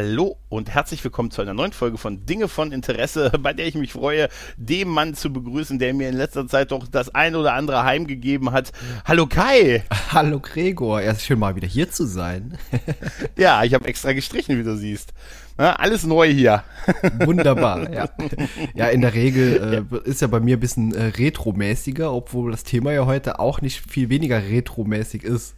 Hallo und herzlich willkommen zu einer neuen Folge von Dinge von Interesse, bei der ich mich freue, dem Mann zu begrüßen, der mir in letzter Zeit doch das ein oder andere heimgegeben hat. Hallo Kai! Hallo Gregor, erst schön mal wieder hier zu sein. ja, ich habe extra gestrichen, wie du siehst. Alles neu hier. Wunderbar, ja. Ja, in der Regel äh, ist ja bei mir ein bisschen äh, retromäßiger, obwohl das Thema ja heute auch nicht viel weniger retromäßig ist.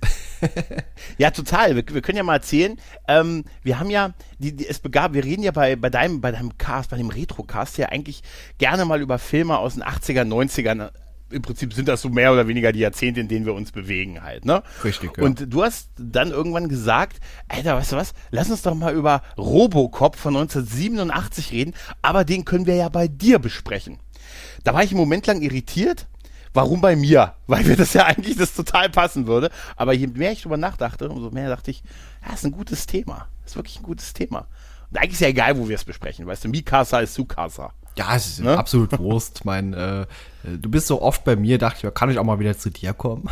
ja, total. Wir, wir, können ja mal erzählen. Ähm, wir haben ja, die, die, es begab, wir reden ja bei, bei deinem, bei deinem Cast, bei dem Retro-Cast ja eigentlich gerne mal über Filme aus den 80er, 90ern im Prinzip sind das so mehr oder weniger die Jahrzehnte, in denen wir uns bewegen halt, ne? Richtig, ja. Und du hast dann irgendwann gesagt, Alter, weißt du was, lass uns doch mal über Robocop von 1987 reden, aber den können wir ja bei dir besprechen. Da war ich einen Moment lang irritiert, warum bei mir? Weil mir das ja eigentlich das total passen würde. Aber je mehr ich drüber nachdachte, umso mehr dachte ich, ja, ist ein gutes Thema. Ist wirklich ein gutes Thema. Und eigentlich ist ja egal, wo wir es besprechen. Weißt du, Mikasa ist Sukasa. Ja, es ist ne? absolut Wurst. mein, äh, du bist so oft bei mir, dachte ich, kann ich auch mal wieder zu dir kommen?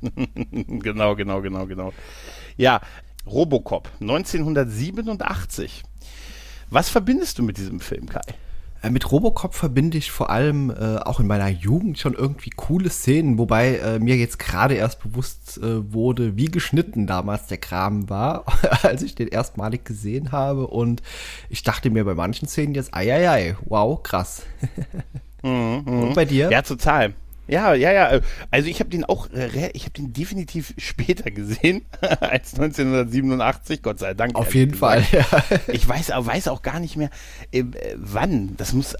genau, genau, genau, genau. Ja, Robocop 1987. Was verbindest du mit diesem Film, Kai? Äh, mit Robocop verbinde ich vor allem äh, auch in meiner Jugend schon irgendwie coole Szenen, wobei äh, mir jetzt gerade erst bewusst äh, wurde, wie geschnitten damals der Kram war, als ich den erstmalig gesehen habe. Und ich dachte mir bei manchen Szenen jetzt, ei, ei, ei wow, krass. Mhm, Und mhm. bei dir? Ja, total. Ja, ja, ja. Also ich habe den auch, äh, ich habe den definitiv später gesehen als 1987, Gott sei Dank. Auf jeden Fall. Ja. Ich weiß, weiß auch gar nicht mehr, äh, wann. Das muss,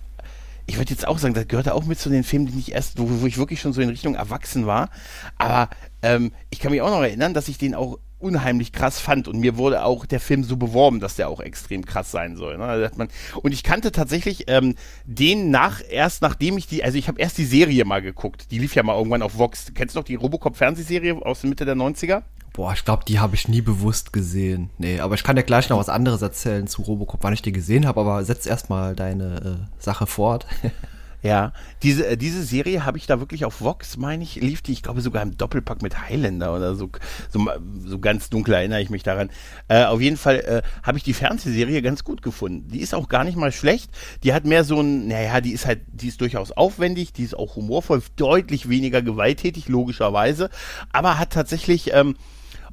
ich würde jetzt auch sagen, das gehörte auch mit zu den Filmen, die ich erst, wo, wo ich wirklich schon so in Richtung Erwachsen war. Aber ähm, ich kann mich auch noch erinnern, dass ich den auch unheimlich krass fand und mir wurde auch der Film so beworben, dass der auch extrem krass sein soll. Ne? Also man, und ich kannte tatsächlich ähm, den nach erst nachdem ich die, also ich habe erst die Serie mal geguckt. Die lief ja mal irgendwann auf Vox. Kennst du noch die Robocop Fernsehserie aus der Mitte der 90er? Boah, ich glaube, die habe ich nie bewusst gesehen. Nee, aber ich kann dir gleich noch was anderes erzählen zu Robocop, wann ich die gesehen habe, aber setz erstmal deine äh, Sache fort. Ja, diese, äh, diese Serie habe ich da wirklich auf Vox, meine ich, lief die, ich glaube sogar im Doppelpack mit Highlander oder so, so, so ganz dunkel erinnere ich mich daran. Äh, auf jeden Fall äh, habe ich die Fernsehserie ganz gut gefunden. Die ist auch gar nicht mal schlecht. Die hat mehr so ein, naja, die ist halt, die ist durchaus aufwendig, die ist auch humorvoll, deutlich weniger gewalttätig, logischerweise, aber hat tatsächlich, ähm,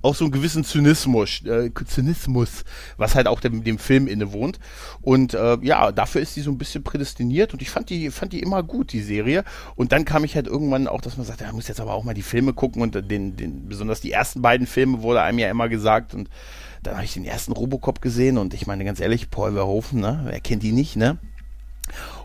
auch so einen gewissen Zynismus, äh, Zynismus, was halt auch dem, dem Film innewohnt. Und äh, ja, dafür ist die so ein bisschen prädestiniert und ich fand die, fand die immer gut, die Serie. Und dann kam ich halt irgendwann auch, dass man sagt, ja, muss jetzt aber auch mal die Filme gucken und den, den, besonders die ersten beiden Filme wurde einem ja immer gesagt und dann habe ich den ersten Robocop gesehen und ich meine ganz ehrlich, Paul Verhoeven, ne? Wer kennt die nicht, ne?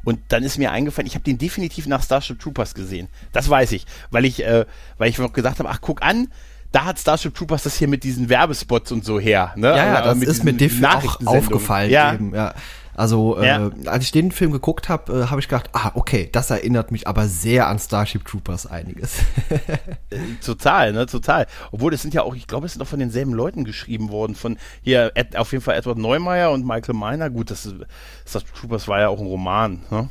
Und dann ist mir eingefallen, ich habe den definitiv nach Starship Troopers gesehen. Das weiß ich, weil ich, äh, weil ich noch gesagt habe, ach guck an, da hat Starship Troopers das hier mit diesen Werbespots und so her. Ne? Ja, ja, das mit ist mir definitiv auch aufgefallen. Ja. Eben, ja. Also, äh, ja. als ich den Film geguckt habe, äh, habe ich gedacht, ah, okay, das erinnert mich aber sehr an Starship Troopers einiges. Äh, total, ne, total. Obwohl, das sind ja auch, ich glaube, es sind auch von denselben Leuten geschrieben worden, von hier Ed, auf jeden Fall Edward Neumeier und Michael Miner. Gut, das Starship Troopers war ja auch ein Roman, ne?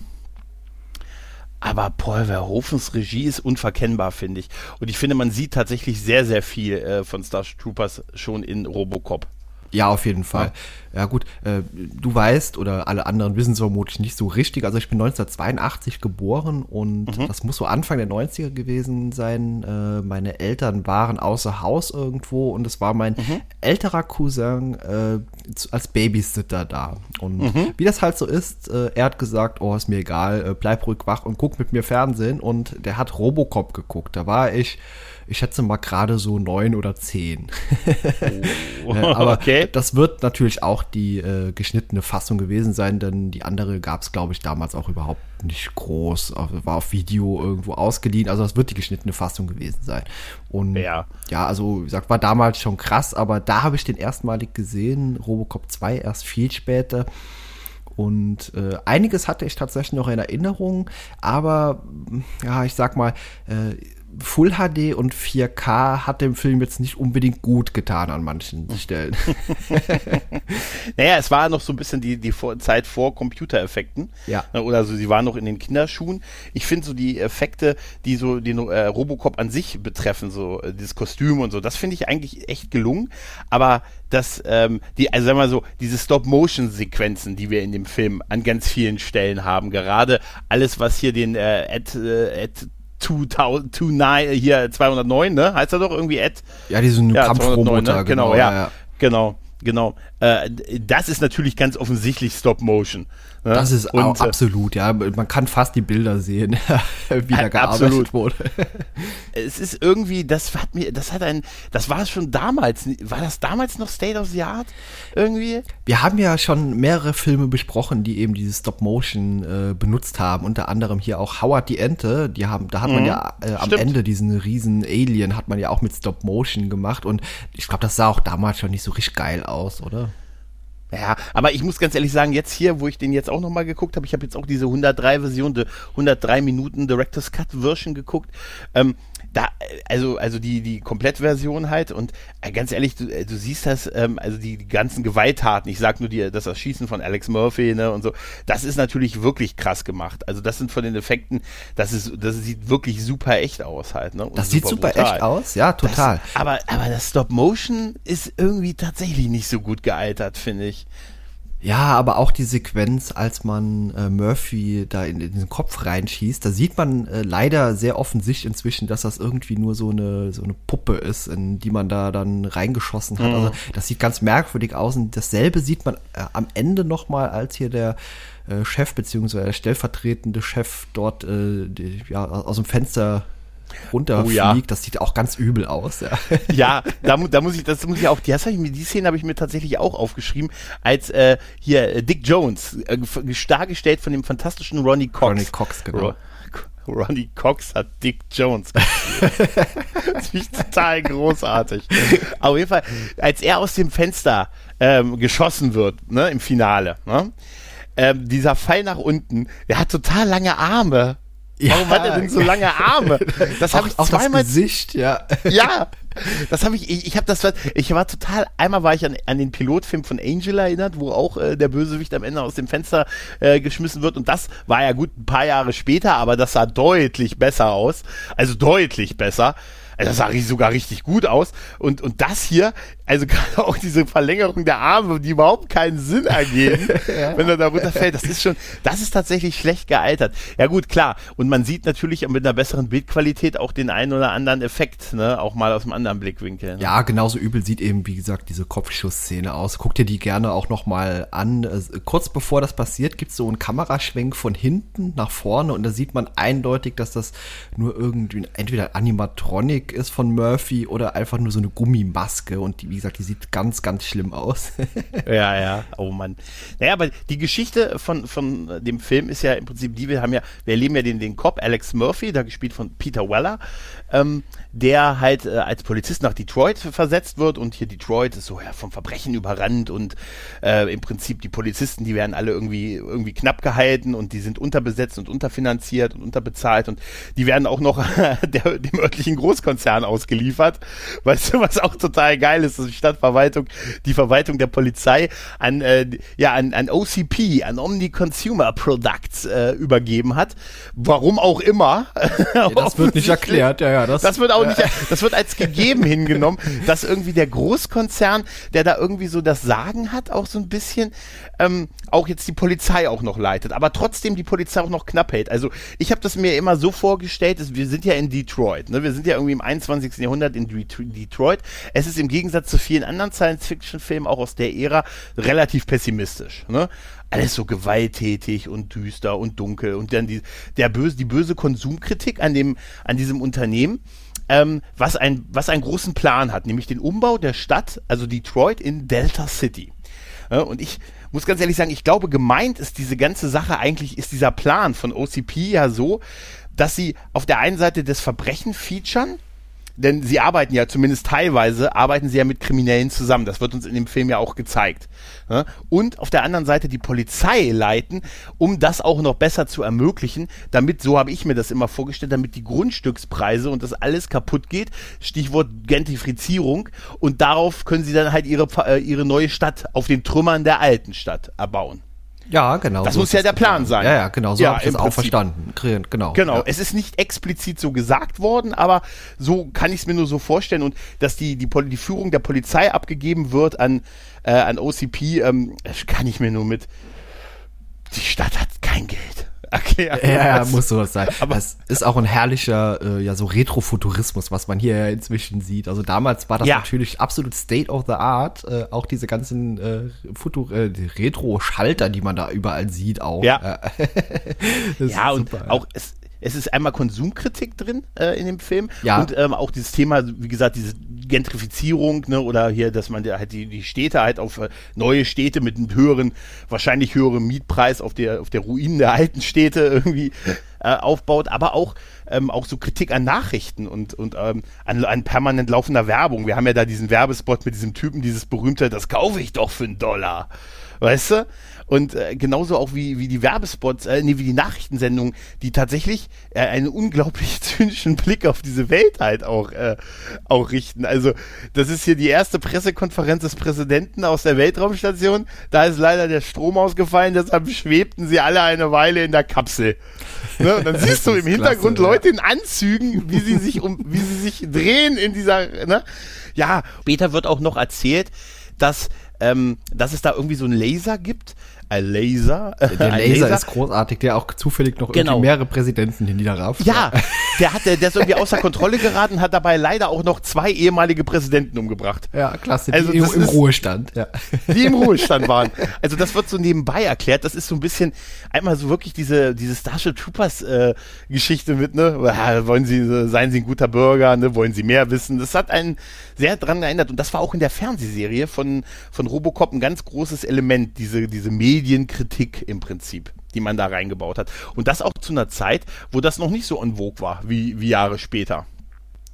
Aber Paul Verhoevens Regie ist unverkennbar, finde ich. Und ich finde, man sieht tatsächlich sehr, sehr viel äh, von Starship Troopers schon in Robocop. Ja, auf jeden Fall. Ja, ja gut, äh, du weißt oder alle anderen wissen es vermutlich nicht so richtig. Also ich bin 1982 geboren und mhm. das muss so Anfang der 90er gewesen sein. Äh, meine Eltern waren außer Haus irgendwo und es war mein mhm. älterer Cousin äh, als Babysitter da. Und mhm. wie das halt so ist, äh, er hat gesagt, oh, ist mir egal, äh, bleib ruhig wach und guck mit mir Fernsehen. Und der hat Robocop geguckt. Da war ich ich schätze mal gerade so neun oder zehn. Oh. Aber okay. das wird natürlich auch die äh, geschnittene Fassung gewesen sein, denn die andere gab es, glaube ich, damals auch überhaupt nicht groß. War auf Video irgendwo ausgeliehen. Also das wird die geschnittene Fassung gewesen sein. Und ja, ja also wie gesagt, war damals schon krass, aber da habe ich den erstmalig gesehen, Robocop 2 erst viel später. Und äh, einiges hatte ich tatsächlich noch in Erinnerung, aber ja, ich sag mal, äh, Full HD und 4K hat dem Film jetzt nicht unbedingt gut getan an manchen Stellen. naja, es war noch so ein bisschen die, die Zeit vor Computereffekten. Ja. Ne, oder so, sie waren noch in den Kinderschuhen. Ich finde so die Effekte, die so den äh, Robocop an sich betreffen, so äh, dieses Kostüm und so, das finde ich eigentlich echt gelungen. Aber das, ähm, die, also sagen wir mal so, diese Stop-Motion-Sequenzen, die wir in dem Film an ganz vielen Stellen haben, gerade alles, was hier den äh, Ed, äh, Ed 2000, 29, hier 209, ne? Heißt er doch irgendwie Ed? Ja, diesen ja, Kampfroboter, ne? genau, genau, ja, ja. Genau, genau. Äh, das ist natürlich ganz offensichtlich Stop Motion. Ne? Das ist und, äh, absolut, ja. Man kann fast die Bilder sehen, wie da gearbeitet absolut. wurde. es ist irgendwie, das hat mir, das hat ein, das war schon damals, war das damals noch State of the Art? Irgendwie? Wir haben ja schon mehrere Filme besprochen, die eben dieses Stop Motion äh, benutzt haben. Unter anderem hier auch Howard die Ente. Die haben, da hat man mhm. ja äh, am Ende diesen riesen Alien hat man ja auch mit Stop Motion gemacht und ich glaube, das sah auch damals schon nicht so richtig geil aus, oder? Ja, aber ich muss ganz ehrlich sagen, jetzt hier, wo ich den jetzt auch nochmal geguckt habe, ich habe jetzt auch diese 103 Version, die 103 Minuten Director's Cut Version geguckt. Ähm, da, also, also die, die Komplettversion halt und äh, ganz ehrlich, du, äh, du siehst das, ähm, also die, die ganzen Gewalttaten, ich sag nur dir, das Erschießen von Alex Murphy, ne, und so, das ist natürlich wirklich krass gemacht. Also das sind von den Effekten, das ist, das sieht wirklich super echt aus halt, ne? das sieht super brutal. echt aus, ja, total. Das, aber, aber das Stop Motion ist irgendwie tatsächlich nicht so gut gealtert, finde ich. Ja, aber auch die Sequenz, als man äh, Murphy da in, in, den Kopf reinschießt, da sieht man äh, leider sehr offensichtlich inzwischen, dass das irgendwie nur so eine so eine Puppe ist, in die man da dann reingeschossen hat. Mhm. Also das sieht ganz merkwürdig aus und dasselbe sieht man äh, am Ende nochmal, als hier der äh, Chef beziehungsweise der stellvertretende Chef dort äh, ja, aus dem Fenster runterfliegt, oh, ja. das sieht auch ganz übel aus. Ja, ja da, da muss ich, das muss ich auch, die, ich die Szene habe ich mir tatsächlich auch aufgeschrieben, als äh, hier äh, Dick Jones, äh, dargestellt von dem fantastischen Ronnie Cox. Ronnie Cox, genau. Ro Ronnie Cox hat Dick Jones das finde ich total großartig. Auf jeden Fall, als er aus dem Fenster ähm, geschossen wird, ne, im Finale, ne, ähm, dieser Fall nach unten, der hat total lange Arme. Warum ja. hat er denn so lange Arme? Das habe ich zweimal. Das Gesicht, ja. Ja, das habe ich. Ich, ich habe das. Ich war total. Einmal war ich an, an den Pilotfilm von Angel erinnert, wo auch äh, der Bösewicht am Ende aus dem Fenster äh, geschmissen wird. Und das war ja gut ein paar Jahre später, aber das sah deutlich besser aus. Also deutlich besser. Also das sah sogar richtig gut aus. Und, und das hier, also gerade auch diese Verlängerung der Arme, die überhaupt keinen Sinn ergeben, ja. wenn er da runterfällt, das ist schon, das ist tatsächlich schlecht gealtert. Ja gut, klar. Und man sieht natürlich mit einer besseren Bildqualität auch den einen oder anderen Effekt, ne, auch mal aus einem anderen Blickwinkel. Ne? Ja, genauso übel sieht eben, wie gesagt, diese Kopfschussszene aus. Guck dir die gerne auch nochmal an. Kurz bevor das passiert, gibt es so einen Kameraschwenk von hinten nach vorne und da sieht man eindeutig, dass das nur irgendwie entweder Animatronic ist von Murphy oder einfach nur so eine Gummimaske und die, wie gesagt, die sieht ganz, ganz schlimm aus. ja, ja, oh Mann. Naja, aber die Geschichte von, von dem Film ist ja im Prinzip die, wir haben ja, wir erleben ja den, den Cop Alex Murphy, da gespielt von Peter Weller, ähm, der halt äh, als Polizist nach Detroit versetzt wird und hier Detroit ist so ja, vom Verbrechen überrannt und äh, im Prinzip die Polizisten, die werden alle irgendwie, irgendwie knapp gehalten und die sind unterbesetzt und unterfinanziert und unterbezahlt und die werden auch noch der, dem örtlichen Großkonzern ausgeliefert. Weißt du, was auch total geil ist, dass die Stadtverwaltung, die Verwaltung der Polizei an, äh, ja, an, an OCP, an Omni Consumer Products äh, übergeben hat. Warum auch immer. Ja, das wird nicht erklärt, ja, ja. Das, das wird auch nicht, das wird als gegeben hingenommen, dass irgendwie der Großkonzern, der da irgendwie so das Sagen hat, auch so ein bisschen, ähm, auch jetzt die Polizei auch noch leitet, aber trotzdem die Polizei auch noch knapp hält. Also ich habe das mir immer so vorgestellt, dass wir sind ja in Detroit, ne? wir sind ja irgendwie im 21. Jahrhundert in Detroit. Es ist im Gegensatz zu vielen anderen Science-Fiction-Filmen auch aus der Ära relativ pessimistisch. Ne? Alles so gewalttätig und düster und dunkel und dann die, der böse, die böse Konsumkritik an dem, an diesem Unternehmen, ähm, was ein, was einen großen Plan hat, nämlich den Umbau der Stadt, also Detroit in Delta City. Ja, und ich muss ganz ehrlich sagen, ich glaube, gemeint ist diese ganze Sache eigentlich, ist dieser Plan von OCP ja so, dass sie auf der einen Seite das Verbrechen featuren, denn sie arbeiten ja zumindest teilweise, arbeiten sie ja mit Kriminellen zusammen. Das wird uns in dem Film ja auch gezeigt. Und auf der anderen Seite die Polizei leiten, um das auch noch besser zu ermöglichen, damit, so habe ich mir das immer vorgestellt, damit die Grundstückspreise und das alles kaputt geht. Stichwort Gentrifizierung. Und darauf können sie dann halt ihre, äh, ihre neue Stadt auf den Trümmern der alten Stadt erbauen. Ja, genau. Das so muss ja der Plan sein. Ja, ja, genau. So ja, habe ich das auch verstanden. Genau. Genau. Ja. Es ist nicht explizit so gesagt worden, aber so kann ich es mir nur so vorstellen und dass die, die, die Führung der Polizei abgegeben wird an, äh, an OCP, ähm, kann ich mir nur mit. Die Stadt hat kein Geld. Okay, ja, ja, muss sowas sein. Aber es ist auch ein herrlicher, äh, ja, so Retrofuturismus, was man hier inzwischen sieht. Also damals war das ja. natürlich absolut State of the Art. Äh, auch diese ganzen äh, Futur äh, Retro-Schalter, die man da überall sieht, auch. Ja, ja und super, auch es, es ist einmal Konsumkritik drin äh, in dem Film ja. und ähm, auch dieses Thema, wie gesagt, diese Gentrifizierung, ne, oder hier, dass man halt die, die Städte halt auf äh, neue Städte mit einem höheren, wahrscheinlich höheren Mietpreis auf der, auf der Ruinen der alten Städte irgendwie äh, aufbaut, aber auch, ähm, auch so Kritik an Nachrichten und, und ähm, an, an permanent laufender Werbung. Wir haben ja da diesen Werbespot mit diesem Typen, dieses berühmte, das kaufe ich doch für einen Dollar. Weißt du? Und äh, genauso auch wie, wie die Werbespots, äh, nee, wie die Nachrichtensendungen, die tatsächlich äh, einen unglaublich zynischen Blick auf diese Welt halt auch, äh, auch richten. Also, das ist hier die erste Pressekonferenz des Präsidenten aus der Weltraumstation. Da ist leider der Strom ausgefallen, deshalb schwebten sie alle eine Weile in der Kapsel. Ne? Und dann siehst du im Hintergrund klasse, Leute in Anzügen, wie sie sich um, wie sie sich drehen in dieser, ne? Ja, später wird auch noch erzählt, dass ähm, dass es da irgendwie so einen Laser gibt, ein Laser. Der Laser, Laser, ist großartig, der auch zufällig noch genau. irgendwie mehrere Präsidenten niederrafft. Ja, der hat, der, der ist irgendwie außer Kontrolle geraten, hat dabei leider auch noch zwei ehemalige Präsidenten umgebracht. Ja, klasse. Also die im, im Ruhestand. Ja. Die im Ruhestand waren. Also das wird so nebenbei erklärt. Das ist so ein bisschen einmal so wirklich diese diese Starship Troopers äh, Geschichte mit ne. Ja, wollen Sie seien Sie ein guter Bürger, ne? Wollen Sie mehr wissen? Das hat einen sehr dran erinnert und das war auch in der Fernsehserie von von Robocop ein ganz großes Element. Diese diese Medien Medienkritik im Prinzip, die man da reingebaut hat. Und das auch zu einer Zeit, wo das noch nicht so en vogue war, wie, wie Jahre später.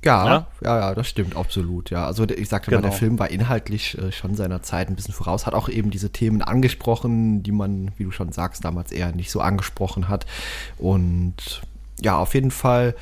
Ja, ja, ja, ja, das stimmt absolut. Ja, also ich sagte genau. mal, der. Film war inhaltlich äh, schon seiner Zeit ein bisschen voraus, hat auch eben diese Themen angesprochen, die man, wie du schon sagst, damals eher nicht so angesprochen hat. Und ja, auf jeden Fall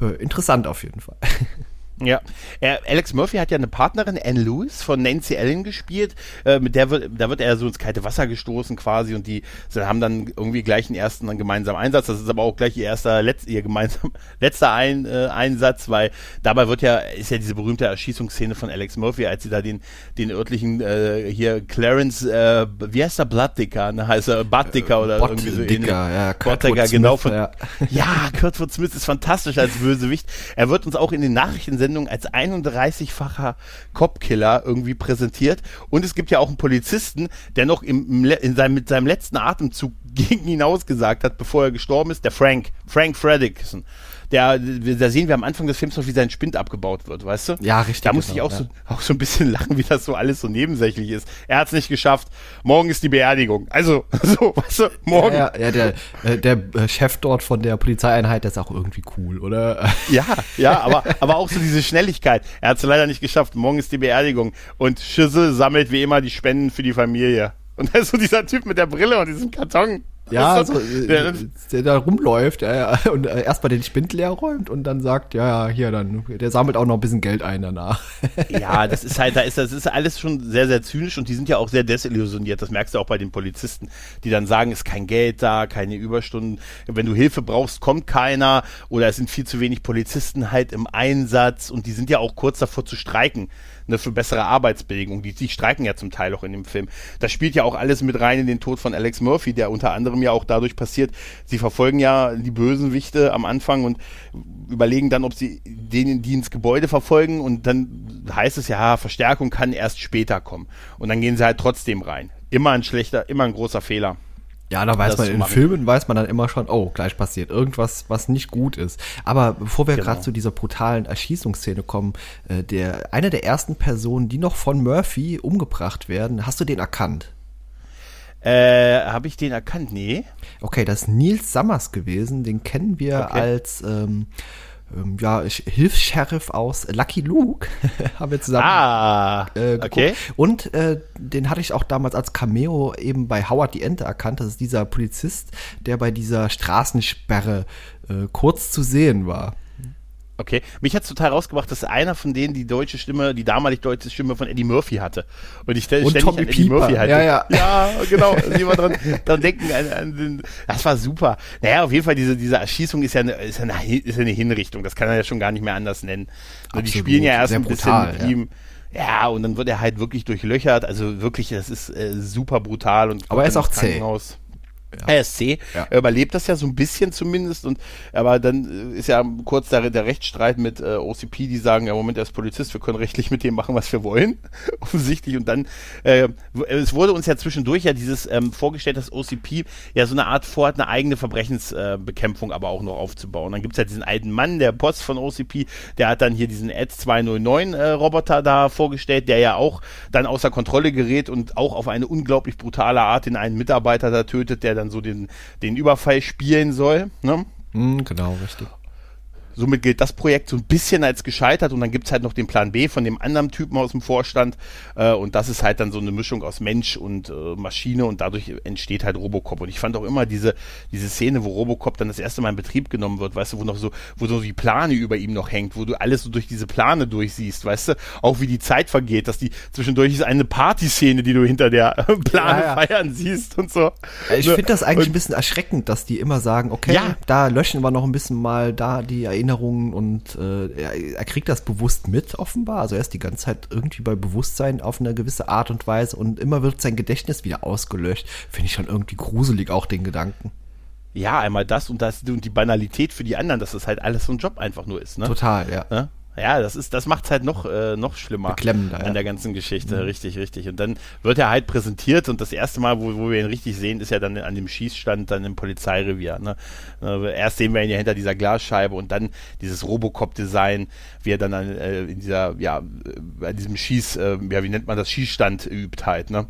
äh, interessant auf jeden Fall. Ja, er, Alex Murphy hat ja eine Partnerin, Anne Lewis, von Nancy Allen gespielt. Äh, mit der wird, da wird er so ins kalte Wasser gestoßen quasi und die haben dann irgendwie gleich einen ersten dann gemeinsamen Einsatz. Das ist aber auch gleich ihr erster, letz, ihr gemeinsam, letzter Ein, äh, Einsatz, weil dabei wird ja, ist ja diese berühmte Erschießungsszene von Alex Murphy, als sie da den, den örtlichen, äh, hier Clarence, äh, wie heißt der, Blooddicker, ne, heißt er Buttdicker oder Bot irgendwie so ähnlich. Ja, Kurtdicker, genau. Von, ja. ja, Kurtwood Smith ist fantastisch als Bösewicht. Er wird uns auch in den Nachrichten Sendung als 31-facher Cop-Killer irgendwie präsentiert. Und es gibt ja auch einen Polizisten, der noch im, in seinem, mit seinem letzten Atemzug gegen ihn ausgesagt hat, bevor er gestorben ist, der Frank, Frank Fredrickson der, da sehen wir am Anfang des Films noch, wie sein Spind abgebaut wird, weißt du? Ja, richtig. Da musste genau, ich auch, ja. so, auch so ein bisschen lachen, wie das so alles so nebensächlich ist. Er hat es nicht geschafft. Morgen ist die Beerdigung. Also, so, weißt du, morgen. Ja, ja der, äh, der äh, Chef dort von der Polizeieinheit, der ist auch irgendwie cool, oder? Ja, ja, aber, aber auch so diese Schnelligkeit. Er hat es leider nicht geschafft. Morgen ist die Beerdigung. Und Schüssel sammelt wie immer die Spenden für die Familie. Und da ist so dieser Typ mit der Brille und diesem Karton. Ja, so, der, der, da rumläuft ja, ja, und äh, erstmal den Spind leer räumt und dann sagt, ja, ja, hier dann, der sammelt auch noch ein bisschen Geld ein danach. Ja, das ist halt, da ist das ist alles schon sehr, sehr zynisch und die sind ja auch sehr desillusioniert. Das merkst du auch bei den Polizisten, die dann sagen, es ist kein Geld da, keine Überstunden. Wenn du Hilfe brauchst, kommt keiner oder es sind viel zu wenig Polizisten halt im Einsatz und die sind ja auch kurz davor zu streiken ne, für bessere Arbeitsbedingungen. Die, die streiken ja zum Teil auch in dem Film. Das spielt ja auch alles mit rein in den Tod von Alex Murphy, der unter anderem ja auch dadurch passiert, sie verfolgen ja die Bösenwichte am Anfang und überlegen dann, ob sie denen, die ins Gebäude verfolgen und dann heißt es ja, Verstärkung kann erst später kommen. Und dann gehen sie halt trotzdem rein. Immer ein schlechter, immer ein großer Fehler. Ja, da weiß man, in Filmen weiß man dann immer schon, oh, gleich passiert irgendwas, was nicht gut ist. Aber bevor wir genau. gerade zu dieser brutalen Erschießungsszene kommen, äh, der, eine der ersten Personen, die noch von Murphy umgebracht werden, hast du den erkannt? Äh, habe ich den erkannt? Nee. Okay, das ist Nils Sammers gewesen, den kennen wir okay. als, ähm, ähm, ja, Hilfs-Sheriff aus Lucky Luke haben wir zusammen ah, äh, okay. Und äh, den hatte ich auch damals als Cameo eben bei Howard die Ente erkannt. Das ist dieser Polizist, der bei dieser Straßensperre äh, kurz zu sehen war. Okay, mich hat es total rausgebracht, dass einer von denen die deutsche Stimme, die damalig deutsche Stimme von Eddie Murphy hatte. Und ich stelle ständig Tommy an Eddie Pieper. Murphy hatte. Ja, ja. ja genau. War dran, dran denken an, an den, das war super. Naja, auf jeden Fall, diese, diese Erschießung ist ja, eine, ist, ja eine, ist ja eine Hinrichtung. Das kann er ja schon gar nicht mehr anders nennen. Also die spielen ja erst Sehr ein brutal, bisschen mit ihm. Ja, und dann wird er halt wirklich durchlöchert. Also wirklich, das ist äh, super brutal. Und Aber er ist auch zäh. Krankenhaus. Er ist C, Ja. er überlebt das ja so ein bisschen zumindest und aber dann äh, ist ja kurz der, der Rechtsstreit mit äh, OCP, die sagen, ja Moment, er ist Polizist, wir können rechtlich mit dem machen, was wir wollen, offensichtlich und dann äh, es wurde uns ja zwischendurch ja dieses ähm, vorgestellt, dass OCP ja so eine Art vorhat, eine eigene Verbrechensbekämpfung äh, aber auch noch aufzubauen. Dann gibt's ja diesen alten Mann, der Boss von OCP, der hat dann hier diesen Ad 209 äh, Roboter da vorgestellt, der ja auch dann außer Kontrolle gerät und auch auf eine unglaublich brutale Art den einen Mitarbeiter da tötet, der dann so den, den Überfall spielen soll. Ne? Hm, genau, richtig. Somit gilt das Projekt so ein bisschen als gescheitert und dann gibt's halt noch den Plan B von dem anderen Typen aus dem Vorstand äh, und das ist halt dann so eine Mischung aus Mensch und äh, Maschine und dadurch entsteht halt Robocop und ich fand auch immer diese, diese Szene, wo Robocop dann das erste Mal in Betrieb genommen wird, weißt du, wo noch so, wo so die Plane über ihm noch hängt, wo du alles so durch diese Plane durchsiehst, weißt du, auch wie die Zeit vergeht, dass die zwischendurch ist eine Partyszene, die du hinter der Plane Ja, ja. feiern siehst und so. Ich Ne? finde das eigentlich Und- ein bisschen erschreckend, dass die immer sagen, okay, Ja. da löschen wir noch ein bisschen mal da die Erinnerungen und äh, er, er kriegt das bewusst mit, offenbar. Also er ist die ganze Zeit irgendwie bei Bewusstsein auf eine gewisse Art und Weise und immer wird sein Gedächtnis wieder ausgelöscht. Finde ich schon irgendwie gruselig, auch den Gedanken. Ja, einmal das und das und die Banalität für die anderen, dass das halt alles so ein Job einfach nur ist, ne? Total, ja. Ne? Ja, das ist, das macht's halt noch, äh, noch schlimmer. Beklemmender, An ja. der ganzen Geschichte, richtig, richtig. Und dann wird er halt präsentiert und das erste Mal, wo, wo wir ihn richtig sehen, ist ja dann an dem Schießstand dann im Polizeirevier. Ne? Äh, erst sehen wir ihn ja hinter dieser Glasscheibe und dann dieses Robocop-Design, wie er dann an, äh, in dieser, ja, äh, bei diesem Schieß, äh, ja, wie nennt man das, Schießstand übt halt, ne?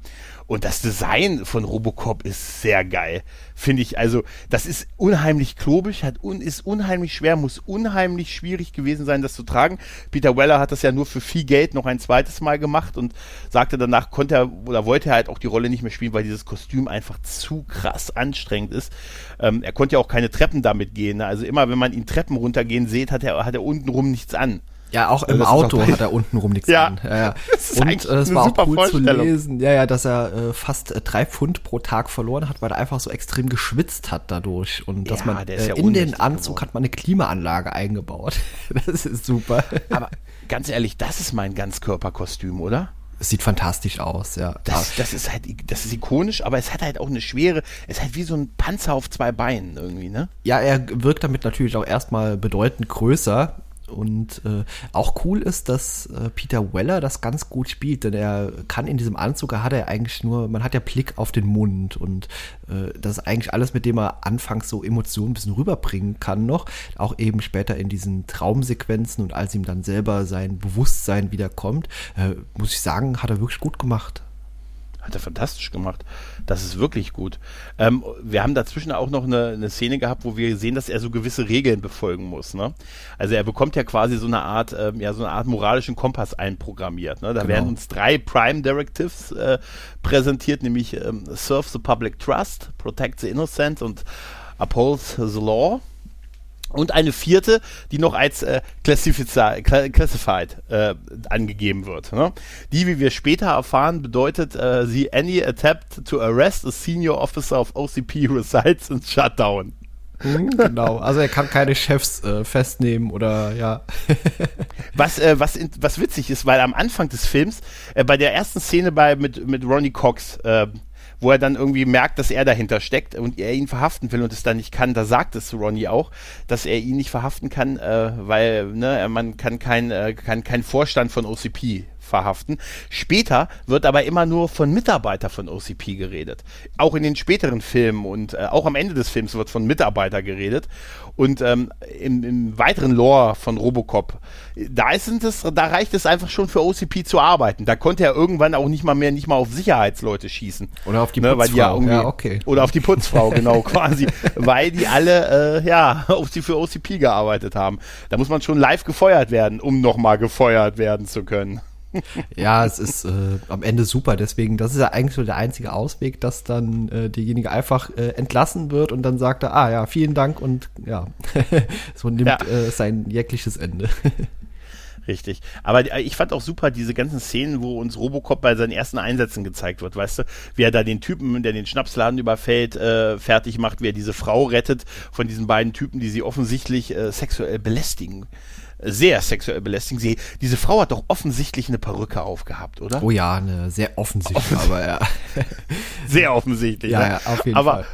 Und das Design von Robocop ist sehr geil. Finde ich, also, das ist unheimlich klobig, hat un, ist unheimlich schwer, muss unheimlich schwierig gewesen sein, das zu tragen. Peter Weller hat das ja nur für viel Geld noch ein zweites Mal gemacht und sagte danach, konnte er oder wollte er halt auch die Rolle nicht mehr spielen, weil dieses Kostüm einfach zu krass anstrengend ist. Ähm, er konnte ja auch keine Treppen damit gehen. Ne? Also immer, wenn man ihn Treppen runtergehen sieht, hat er, hat er untenrum nichts an. Ja, auch im Auto hat er untenrum nichts Ja. an. Ja, ja. Und äh, es eine war super auch cool zu lesen, ja, ja, dass er äh, fast äh, drei Pfund pro Tag verloren hat, weil er einfach so extrem geschwitzt hat dadurch. Und dass Ja, man der ist äh, ja in den Anzug geworden. hat man eine Klimaanlage eingebaut. Das ist super. Aber ganz ehrlich, das ist mein Ganzkörperkostüm, oder? Es sieht fantastisch aus, ja. Das, das ist halt, das ist ikonisch, aber es hat halt auch eine schwere, es ist halt wie so ein Panzer auf zwei Beinen irgendwie, ne? Ja, er wirkt damit natürlich auch erstmal bedeutend größer. Und äh, auch cool ist, dass äh, Peter Weller das ganz gut spielt, denn er kann in diesem Anzug, er hat er eigentlich nur, man hat ja Blick auf den Mund und äh, das ist eigentlich alles, mit dem er anfangs so Emotionen ein bisschen rüberbringen kann noch, auch eben später in diesen Traumsequenzen und als ihm dann selber sein Bewusstsein wiederkommt, äh, muss ich sagen, hat er wirklich gut gemacht. Hat er fantastisch gemacht. Das ist wirklich gut. Ähm, wir haben dazwischen auch noch eine, eine Szene gehabt, wo wir sehen, dass er so gewisse Regeln befolgen muss. Ne? Also er bekommt ja quasi so eine Art, ähm, ja, so eine Art moralischen Kompass einprogrammiert. Ne? Da Genau. werden uns drei Prime Directives äh, präsentiert, nämlich ähm, Serve the Public Trust, Protect the Innocent und Uphold the Law. Und eine vierte, die noch als äh, Classified äh, angegeben wird. Ne? Die, wie wir später erfahren, bedeutet äh, sie any attempt to arrest a senior officer of OCP resides in Shutdown. genau, also er kann keine Chefs äh, festnehmen oder ja. Was, äh, was, in, was witzig ist, weil am Anfang des Films, äh, bei der ersten Szene bei, mit, mit Ronnie Cox, äh, wo er dann irgendwie merkt, dass er dahinter steckt und er ihn verhaften will und es dann nicht kann, da sagt es Ronnie auch, dass er ihn nicht verhaften kann, äh, weil ne, man kann kein, äh, kann kein Vorstand von OCP verhaften. Später wird aber immer nur von Mitarbeiter von OCP geredet. Auch in den späteren Filmen und äh, auch am Ende des Films wird von Mitarbeiter geredet. Und ähm, im, im, weiteren Lore von Robocop, da, ist es, da reicht es einfach schon für OCP zu arbeiten. Da konnte er irgendwann auch nicht mal mehr, nicht mal auf Sicherheitsleute schießen. Oder auf die ne, Putzfrau. Die ja, ja, okay. Oder auf die Putzfrau, genau, quasi. Weil die alle, äh, ja, auf sie für OCP gearbeitet haben. Da muss man schon live gefeuert werden, um nochmal gefeuert werden zu können ja, es ist äh, am Ende super. Deswegen, das ist ja eigentlich so der einzige Ausweg, dass dann äh, derjenige einfach äh, entlassen wird und dann sagt er, ah ja, vielen Dank und ja, so nimmt ja. Äh, sein jegliches Ende. Richtig. Aber ich fand auch super diese ganzen Szenen, wo uns Robocop bei seinen ersten Einsätzen gezeigt wird, weißt du? Wie er da den Typen, der den Schnapsladen überfällt, äh, fertig macht, wie er diese Frau rettet von diesen beiden Typen, die sie offensichtlich äh, sexuell belästigen sehr sexuell belästigen. Sie, diese Frau hat doch offensichtlich eine Perücke aufgehabt, oder? Oh ja, eine sehr offensichtliche, aber ja. sehr offensichtlich. Ja, ne? ja auf jeden aber, Fall.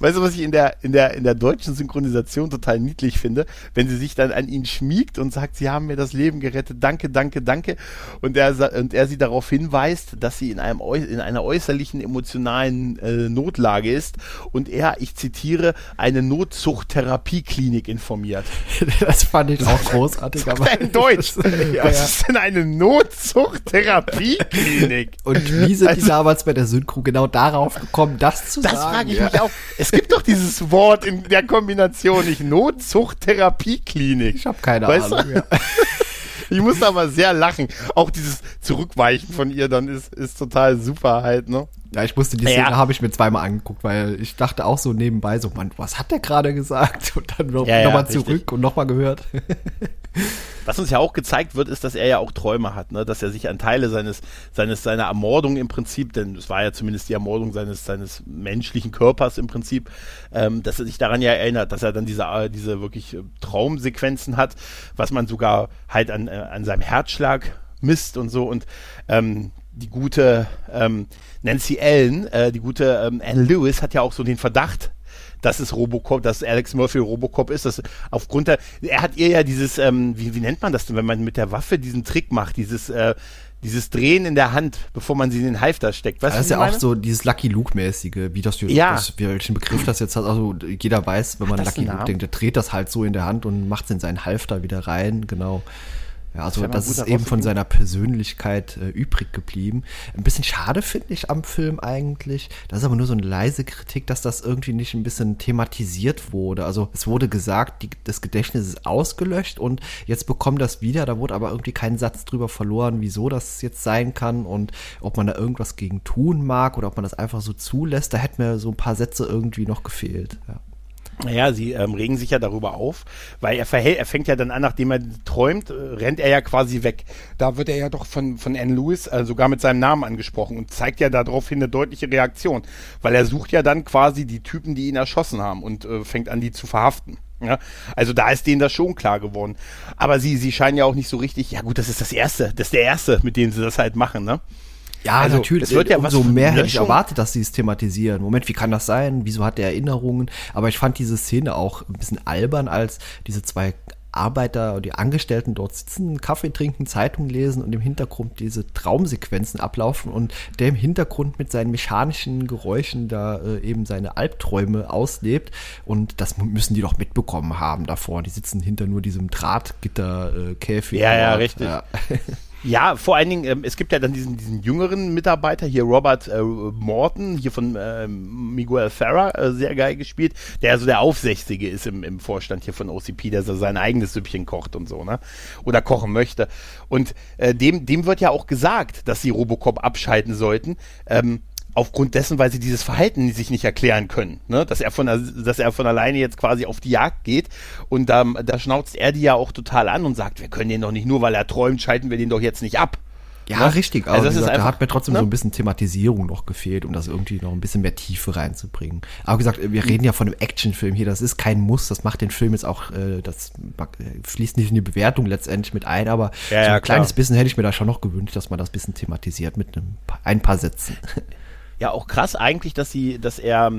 Weißt du, was ich in der, in der, in der deutschen Synchronisation total niedlich finde? Wenn sie sich dann an ihn schmiegt und sagt, sie haben mir das Leben gerettet, danke, danke, danke. Und er, und er sie darauf hinweist, dass sie in einem, in einer äußerlichen emotionalen äh, Notlage ist und er, ich zitiere, eine Notzuchttherapieklinik informiert. Das fand ich auch großartig. aber in Deutsch. ja, was ja. ist denn eine Notzuchttherapieklinik? Und wie sind also, die damals bei der Synchro genau darauf gekommen, das zu das sagen? Das frage ich ja. mich auch. Es es gibt doch dieses Wort in der Kombination nicht. Notzucht-Therapieklinik. Ich habe keine weißt Ahnung. Ja. ich musste aber sehr lachen. Auch dieses Zurückweichen von ihr dann ist, ist total super halt, ne? Ja, ich musste die Szene ja. habe ich mir zweimal angeguckt, weil ich dachte auch so nebenbei so, Mann, was hat der gerade gesagt? Und dann noch, ja, nochmal zurück richtig. und nochmal gehört. Was uns ja auch gezeigt wird, ist, dass er ja auch Träume hat, ne? dass er sich an Teile seines, seines, seiner Ermordung im Prinzip, denn es war ja zumindest die Ermordung seines, seines menschlichen Körpers im Prinzip, ähm, dass er sich daran ja erinnert, dass er dann diese, diese wirklich äh, Traumsequenzen hat, was man sogar halt an, äh, an seinem Herzschlag misst und so und ähm, die gute ähm, Nancy Allen, äh, die gute ähm, Anne Lewis hat ja auch so den Verdacht, dass es Robocop, dass Alex Murphy Robocop ist. Das aufgrund der, er hat ihr ja dieses, ähm, wie, wie nennt man das denn, wenn man mit der Waffe diesen Trick macht, dieses, äh, dieses Drehen in der Hand, bevor man sie in den Halfter steckt. Weißt das ist ja meine? auch so dieses Lucky Luke-mäßige, wie das, ja. das, welchen Begriff das jetzt hat. Also jeder weiß, wenn man Lucky Luke denkt, der dreht das halt so in der Hand und macht es in seinen Halfter wieder rein, genau. Ja, also das, das ist eben von seiner Persönlichkeit äh, übrig geblieben. Ein bisschen schade finde ich am Film eigentlich. Das ist aber nur so eine leise Kritik, dass das irgendwie nicht ein bisschen thematisiert wurde. Also es wurde gesagt, die, das Gedächtnis ist ausgelöscht und jetzt bekommt das wieder. Da wurde aber irgendwie kein Satz drüber verloren, wieso das jetzt sein kann und ob man da irgendwas gegen tun mag oder ob man das einfach so zulässt. Da hätten mir so ein paar Sätze irgendwie noch gefehlt. Ja. Naja, sie ähm, regen sich ja darüber auf, weil er, verhält, er fängt ja dann an, nachdem er träumt, äh, rennt er ja quasi weg. Da wird er ja doch von, von Anne Lewis äh, sogar mit seinem Namen angesprochen und zeigt ja daraufhin eine deutliche Reaktion, weil er sucht ja dann quasi die Typen, die ihn erschossen haben und äh, fängt an, die zu verhaften. Ja, also da ist denen das schon klar geworden. Aber sie, sie scheinen ja auch nicht so richtig, ja gut, das ist das Erste, das ist der Erste, mit dem sie das halt machen, ne? Ja, also, natürlich. Es wird ja umso mehr hätte ich erwartet, dass sie es thematisieren. Moment, wie kann das sein? Wieso hat er Erinnerungen? Aber ich fand diese Szene auch ein bisschen albern, als diese zwei Arbeiter, die Angestellten dort sitzen, Kaffee trinken, Zeitung lesen und im Hintergrund diese Traumsequenzen ablaufen und der im Hintergrund mit seinen mechanischen Geräuschen da äh, eben seine Albträume auslebt. Und das müssen die doch mitbekommen haben davor. Die sitzen hinter nur diesem Drahtgitterkäfig. Äh, ja, ja, richtig. Ja. Ja, vor allen Dingen, ähm, es gibt ja dann diesen, diesen jüngeren Mitarbeiter, hier Robert äh, Morton, hier von äh, Miguel Ferrer, äh, sehr geil gespielt, der so der Aufsächsige ist im, im Vorstand hier von OCP, der so sein eigenes Süppchen kocht und so, ne? Oder kochen möchte. Und äh, dem, dem wird ja auch gesagt, dass sie Robocop abschalten sollten. Ähm, aufgrund dessen, weil sie dieses Verhalten sich nicht erklären können, ne? dass er von dass er von alleine jetzt quasi auf die Jagd geht und da, da schnauzt er die ja auch total an und sagt, wir können den doch nicht nur, weil er träumt, schalten wir den doch jetzt nicht ab. Ja, ne? richtig. Aber also gesagt, einfach, da hat mir trotzdem ne? so ein bisschen Thematisierung noch gefehlt, um das irgendwie noch ein bisschen mehr Tiefe reinzubringen. Aber gesagt, wir reden ja von einem Actionfilm hier. Das ist kein Muss. Das macht den Film jetzt auch, äh, das fließt nicht in die Bewertung letztendlich mit ein. Aber ja, so ein ja, kleines bisschen hätte ich mir da schon noch gewünscht, dass man das bisschen thematisiert mit einem, ein paar Sätzen. ja auch krass eigentlich, dass sie, dass er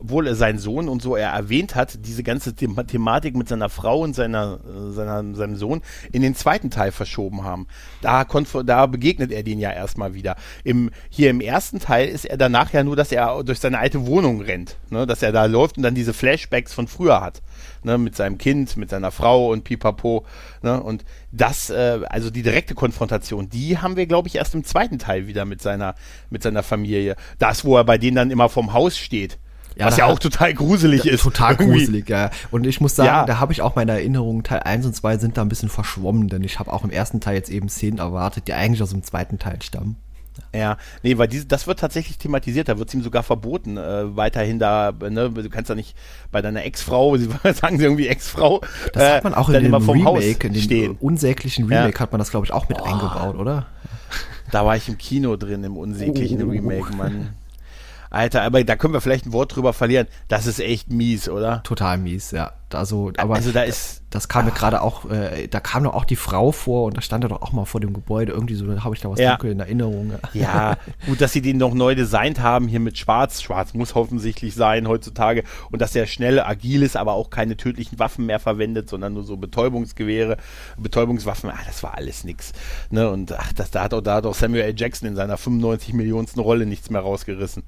wohl sein Sohn und so er erwähnt hat, diese ganze The Thematik mit seiner Frau und seiner, seiner, seinem Sohn in den zweiten Teil verschoben haben. Da, da begegnet er den ja erstmal wieder. Im, hier im ersten Teil ist er danach ja nur, dass er durch seine alte Wohnung rennt, ne? dass er da läuft und dann diese Flashbacks von früher hat. Ne? Mit seinem Kind, mit seiner Frau und pipapo. Ne? Und das, äh, also die direkte Konfrontation, die haben wir, glaube ich, erst im zweiten Teil wieder mit seiner, mit seiner Familie. Das, wo er bei denen dann immer vorm Haus steht ja, was ja auch total gruselig ist. Total irgendwie. gruselig, ja. Und ich muss sagen, ja. da habe ich auch meine Erinnerungen, Teil 1 und 2 sind da ein bisschen verschwommen, denn ich habe auch im ersten Teil jetzt eben Szenen erwartet, die eigentlich aus dem zweiten Teil stammen. Ja, nee, weil diese, das wird tatsächlich thematisiert, da wird es ihm sogar verboten, äh, weiterhin da, ne, du kannst ja nicht bei deiner Ex-Frau, sagen sie irgendwie Ex-Frau, das äh, hat man auch in dem Remake, in dem stehen. unsäglichen Remake ja. hat man das, glaube ich, auch mit oh. eingebaut, oder? Da war ich im Kino drin, im unsäglichen oh. Remake, Mann. Alter, aber da können wir vielleicht ein Wort drüber verlieren. Das ist echt mies, oder? Total mies, ja. Also, aber also da ist, das kam mir gerade auch, äh, da kam doch auch die Frau vor und da stand er doch auch mal vor dem Gebäude. Irgendwie so, da habe ich da was ja. dunkel in Erinnerung. Ja, gut, dass sie den noch neu designt haben, hier mit Schwarz. Schwarz muss offensichtlich sein heutzutage. Und dass er schnell, agil ist, aber auch keine tödlichen Waffen mehr verwendet, sondern nur so Betäubungsgewehre, Betäubungswaffen. Ah, das war alles nix. Ne? Und ach, das, da, hat auch, da hat auch Samuel L. Jackson in seiner 95 Millionsten Rolle nichts mehr rausgerissen.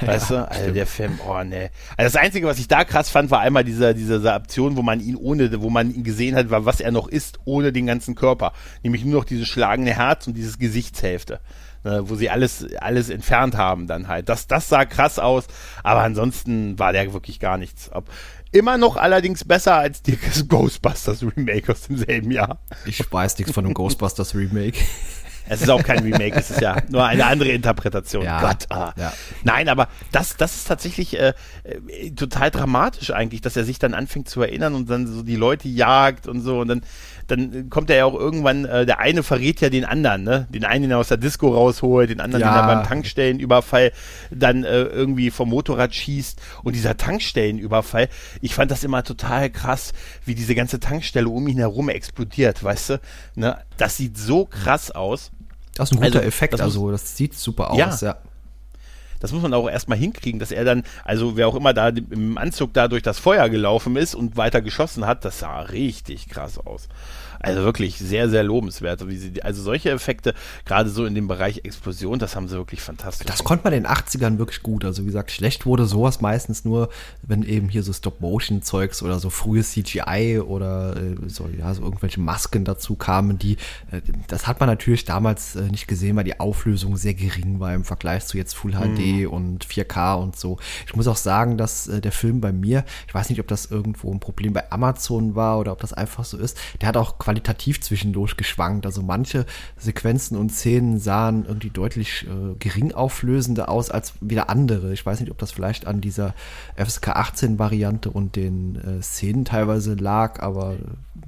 Weißt ja, du? Also der Film, oh ne. Also das Einzige, was ich da krass fand, war einmal dieser, dieser Option, wo man ihn ohne, wo man ihn gesehen hat, war, was er noch ist, ohne den ganzen Körper. Nämlich nur noch dieses schlagende Herz und dieses Gesichtshälfte. Ne, wo sie alles, alles entfernt haben dann halt. Das, das sah krass aus, aber ansonsten war der wirklich gar nichts. Ob, immer noch allerdings besser als die Ghostbusters Remake aus demselben Jahr. Ich weiß nichts von dem Ghostbusters Remake. Es ist auch kein Remake, es ist ja nur eine andere Interpretation. Ja, Gott. Ah. Ja. Nein, aber das, das ist tatsächlich äh, äh, total dramatisch eigentlich, dass er sich dann anfängt zu erinnern und dann so die Leute jagt und so und dann dann kommt er ja auch irgendwann, äh, der eine verrät ja den anderen, ne? Den einen, den er aus der Disco rausholt, den anderen, ja. den er beim Tankstellenüberfall dann äh, irgendwie vom Motorrad schießt. Und dieser Tankstellenüberfall, ich fand das immer total krass, wie diese ganze Tankstelle um ihn herum explodiert, weißt du? Ne? Das sieht so krass aus. Das ist ein guter also, Effekt, das also das sieht super aus, ja. ja. Das muss man auch erstmal hinkriegen, dass er dann, also wer auch immer da im Anzug da durch das Feuer gelaufen ist und weiter geschossen hat, das sah richtig krass aus. Also wirklich sehr, sehr lobenswert. Also solche Effekte, gerade so in dem Bereich Explosion, das haben sie wirklich fantastisch. Das konnte man in den 80ern wirklich gut. Also wie gesagt, schlecht wurde sowas meistens nur, wenn eben hier so Stop-Motion-Zeugs oder so frühes CGI oder äh, so, ja, so irgendwelche Masken dazu kamen, die, äh, das hat man natürlich damals äh, nicht gesehen, weil die Auflösung sehr gering war im Vergleich zu jetzt Full HD mhm. und 4K und so. Ich muss auch sagen, dass der Film bei mir, ich weiß nicht, ob das irgendwo ein Problem bei Amazon war oder ob das einfach so ist, der hat auch Qualität qualitativ zwischendurch geschwankt. Also manche Sequenzen und Szenen sahen irgendwie deutlich äh, gering auflösender aus als wieder andere. Ich weiß nicht, ob das vielleicht an dieser FSK 18 Variante und den äh, Szenen teilweise lag, aber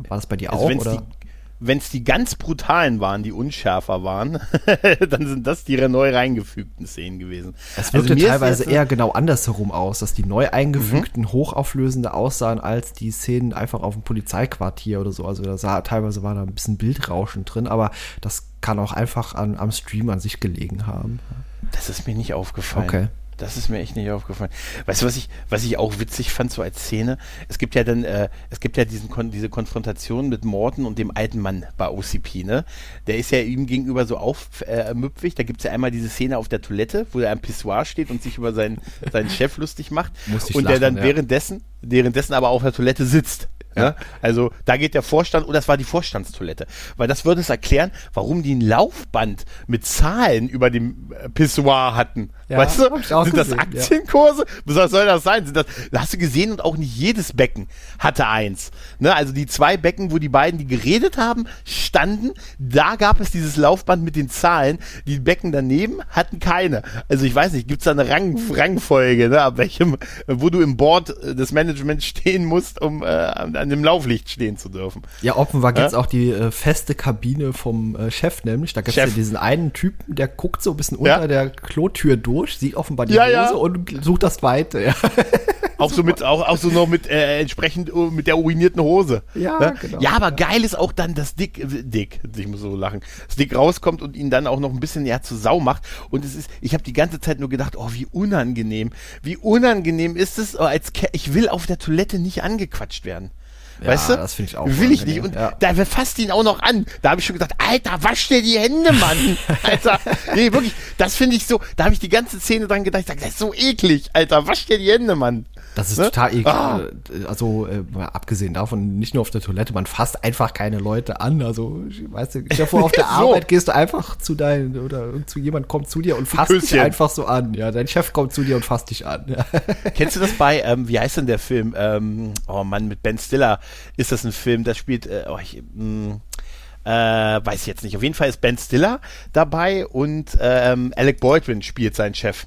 war das bei dir also auch? Oder? Die, wenn es die ganz brutalen waren, die unschärfer waren, dann sind das die neu reingefügten Szenen gewesen. Es wirkte also teilweise eher genau andersherum aus, dass die neu eingefügten mhm. hochauflösender aussahen als die Szenen einfach auf dem Polizeiquartier oder so. Also da sah, teilweise war da ein bisschen Bildrauschen drin, aber das kann auch einfach an, am Stream an sich gelegen haben. Das ist mir nicht aufgefallen. Okay. Das ist mir echt nicht aufgefallen. Weißt du, was ich, was ich auch witzig fand, so als Szene? Es gibt ja dann, äh, es gibt ja diesen, diese Konfrontation mit Morten und dem alten Mann bei OCP, ne? Der ist ja ihm gegenüber so aufmüpfig. Äh, da gibt es ja einmal diese Szene auf der Toilette, wo er am Pissoir steht und sich über seinen, seinen Chef lustig macht. und der dann ja. währenddessen, währenddessen aber auf der Toilette sitzt. Ja. Also da geht der Vorstand, und das war die Vorstandstoilette. Weil das würde es erklären, warum die ein Laufband mit Zahlen über dem äh, Pissoir hatten. Ja, weißt du? Sind das Aktienkurse? Ja. Was soll das sein? Sind das, hast du gesehen und auch nicht jedes Becken hatte eins. Ne? Also die zwei Becken, wo die beiden, die geredet haben, standen, da gab es dieses Laufband mit den Zahlen. Die Becken daneben hatten keine. Also ich weiß nicht, gibt es da eine Rang, Rangfolge, ne? ab welchem, wo du im Board äh, des Managements stehen musst, um äh, an dem Lauflicht stehen zu dürfen. Ja, offenbar gibt es ja? auch die äh, feste Kabine vom äh, Chef, nämlich. Da gibt es ja diesen einen Typen, der guckt so ein bisschen unter ja? der Klotür durch, sieht offenbar die ja, Hose und sucht das Weite. Ja. auch so mit, auch, auch so noch mit äh, entsprechend uh, mit der urinierten Hose. Ja, ne? genau. Ja, aber geil ist auch dann, dass Dick, äh, Dick, ich muss so lachen, dass Dick rauskommt und ihn dann auch noch ein bisschen ja zu Sau macht. Und es ist, ich habe die ganze Zeit nur gedacht, oh, wie unangenehm. Wie unangenehm ist es, oh, als Ke ich will auf der Toilette nicht angequatscht werden. Ja, weißt du? das finde ich auch Will ich nicht. Und ja. da fasst ihn auch noch an. Da habe ich schon gesagt, Alter, wasch dir die Hände, Mann. Alter, nee, wirklich, das finde ich so, da habe ich die ganze Szene dran gedacht, das ist so eklig, Alter, wasch dir die Hände, Mann. Das ist Ne? total eklig. Ah. Äh, Also, äh, abgesehen davon, nicht nur auf der Toilette, man fasst einfach keine Leute an. Also, ich- weißt du, stell dir vor, auf der So. Arbeit gehst du einfach zu deinen, oder zu jemand kommt zu dir und fasst dich Küsschen. einfach so an. Ja, dein Chef kommt zu dir und fasst dich an. Kennst du das bei, ähm, wie heißt denn der Film? Ähm, oh Mann, mit Ben Stiller ist das ein Film, das spielt, äh, oh, ich, mh, äh, weiß ich jetzt nicht. Auf jeden Fall ist Ben Stiller dabei und ähm, Alec Baldwin spielt seinen Chef.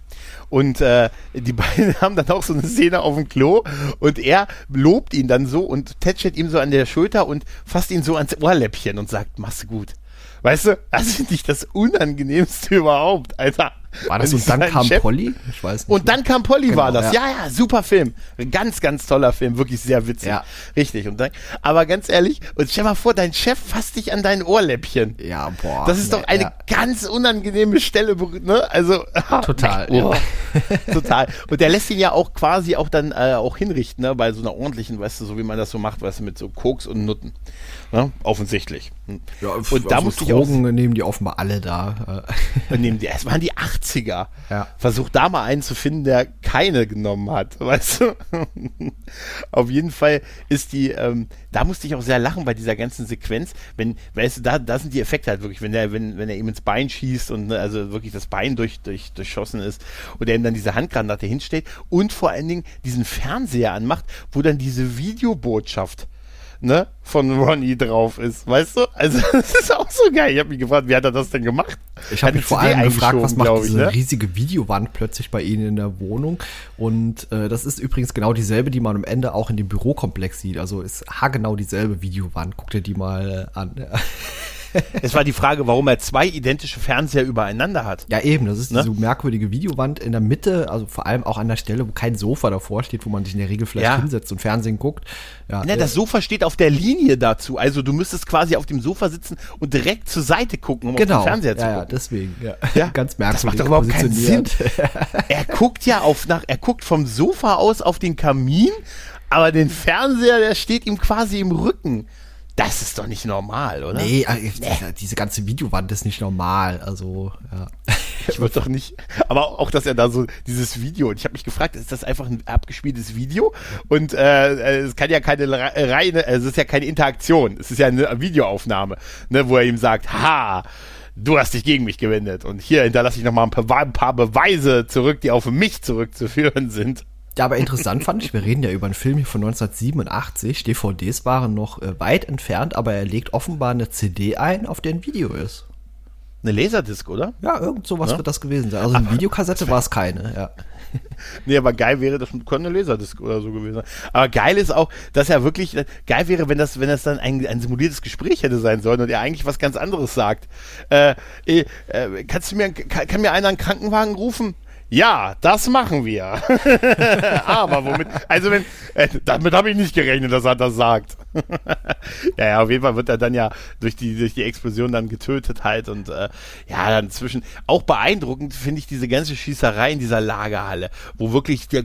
Und äh, die beiden haben dann auch so eine Szene auf dem Klo und er lobt ihn dann so und tätschelt ihm so an der Schulter und fasst ihn so ans Ohrläppchen und sagt, machst du gut. Weißt du, das finde ich das Unangenehmste überhaupt, Alter. War das und dann kam Chef- Polly? Ich weiß nicht. und dann kam Polly Genau, war das. ja. Ja. ja, super Film. Ganz, ganz toller Film. Wirklich sehr witzig. Ja. Richtig. Und dann, aber ganz ehrlich, und stell mal vor, dein Chef fasst dich an dein Ohrläppchen. Ja, boah. Das ist nee, doch eine ja. ganz unangenehme Stelle, ne? Also Total, ja. total. Und der lässt ihn ja auch quasi auch dann äh, auch hinrichten, ne? Bei so einer ordentlichen, weißt du, so wie man das so macht, weißt du, mit so Koks und Nutten, ne? Offensichtlich. Ja, und da also musste ich auch Drogen nehmen die offenbar alle da. Äh, nehmen die, es waren die 80er. Ja. Versuch da mal einen zu finden, der keine genommen hat, weißt du? Auf jeden Fall ist die, ähm, da musste ich auch sehr lachen bei dieser ganzen Sequenz, wenn, weißt du, da, da sind die Effekte halt wirklich, wenn der, wenn, wenn er ihm ins Bein schießt und ne, also wirklich das Bein durch, durch, durchschossen ist und er ihm dann diese Handgranate hinsteht und vor allen Dingen diesen Fernseher anmacht, wo dann diese Videobotschaft ne, von Ronnie drauf ist, weißt du? Also das ist auch so geil. Ich habe mich gefragt, wie hat er das denn gemacht? Ich habe mich vor CD allem gefragt, was macht ich, diese ne? riesige Videowand plötzlich bei Ihnen in der Wohnung? Und äh, das ist übrigens genau dieselbe, die man am Ende auch in dem Bürokomplex sieht. Also ist haargenau dieselbe Videowand. Guck dir die mal an. Es war die Frage, warum er zwei identische Fernseher übereinander hat. Ja, eben, das ist Ne? diese merkwürdige Videowand in der Mitte, also vor allem auch an der Stelle, wo kein Sofa davor steht, wo man sich in der Regel vielleicht Ja. hinsetzt und Fernsehen guckt. Ja, Ne, äh, das Sofa steht auf der Linie dazu. Also du müsstest quasi auf dem Sofa sitzen und direkt zur Seite gucken, um genau. auf den Fernseher zu ja, ja, gucken. deswegen. Ja. Ja, Ganz das merkwürdig. macht doch überhaupt keinen positioniert. er guckt ja auf nach, er guckt vom Sofa aus auf den Kamin, aber den Fernseher, der steht ihm quasi im Rücken. Das ist doch nicht normal, oder? Nee, äh, diese- diese ganze Videowand ist nicht normal. Also, ja. Ich würde doch nicht. Aber auch, dass er da so dieses Video. Und ich habe mich gefragt, ist das einfach ein abgespieltes Video? Und äh, es kann ja keine re- reine, es ist ja keine Interaktion. Es ist ja eine Videoaufnahme, ne, wo er ihm sagt, ha. Du hast dich gegen mich gewendet und hier hinterlasse ich nochmal ein paar, ein paar Beweise zurück, die auf mich zurückzuführen sind. Ja, aber interessant fand ich, wir reden ja über einen Film hier von 1987. DVDs waren noch äh, weit entfernt, aber er legt offenbar eine CD ein, auf der ein Video ist. Eine Laserdisc, oder? Ja, irgend sowas Ja. wird das gewesen sein. Also eine Videokassette war es keine, ja. Nee, aber geil wäre, das könnte eine Laserdisc oder so gewesen sein. Aber geil ist auch, dass er wirklich, geil wäre, wenn das, wenn das dann ein, ein simuliertes Gespräch hätte sein sollen und er eigentlich was ganz anderes sagt. Äh, äh, äh, kannst du mir, kann, kann mir einer einen Krankenwagen rufen? Ja, das machen wir. Aber womit? Also wenn, äh, damit habe ich nicht gerechnet, dass er das sagt. ja, ja, auf jeden Fall wird er dann ja durch die durch die Explosion dann getötet halt und äh, ja, dann zwischen auch beeindruckend finde ich diese ganze Schießerei in dieser Lagerhalle, wo wirklich der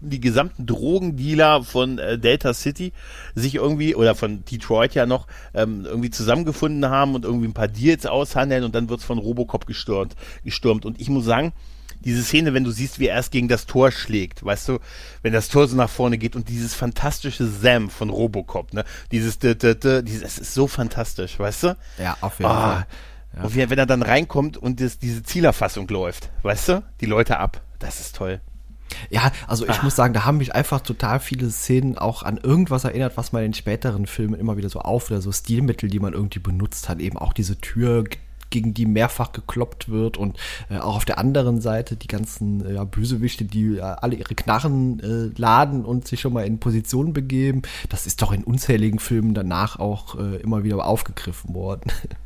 die gesamten Drogendealer von äh, Delta City sich irgendwie oder von Detroit ja noch ähm, irgendwie zusammengefunden haben und irgendwie ein paar Deals aushandeln und dann wird's von Robocop gestürmt, gestürmt und ich muss sagen, diese Szene, wenn du siehst, wie er erst gegen das Tor schlägt, weißt du, wenn das Tor so nach vorne geht und dieses fantastische Sam von Robocop, ne, dieses, es ist so fantastisch, weißt du? Ja, auf jeden Ah, Fall. Und wie, wenn er dann reinkommt und das, diese Zielerfassung läuft, weißt du, die Leute ab, das ist toll. Ja, also ich muss sagen, da haben mich einfach total viele Szenen auch an irgendwas erinnert, was man in späteren Filmen immer wieder so auf oder so Stilmittel, die man irgendwie benutzt hat, eben auch diese Tür gegen die mehrfach gekloppt wird und äh, auch auf der anderen Seite die ganzen äh, ja, Bösewichte, die äh, alle ihre Knarren äh, laden und sich schon mal in Position begeben. Das ist doch in unzähligen Filmen danach auch äh, immer wieder aufgegriffen worden.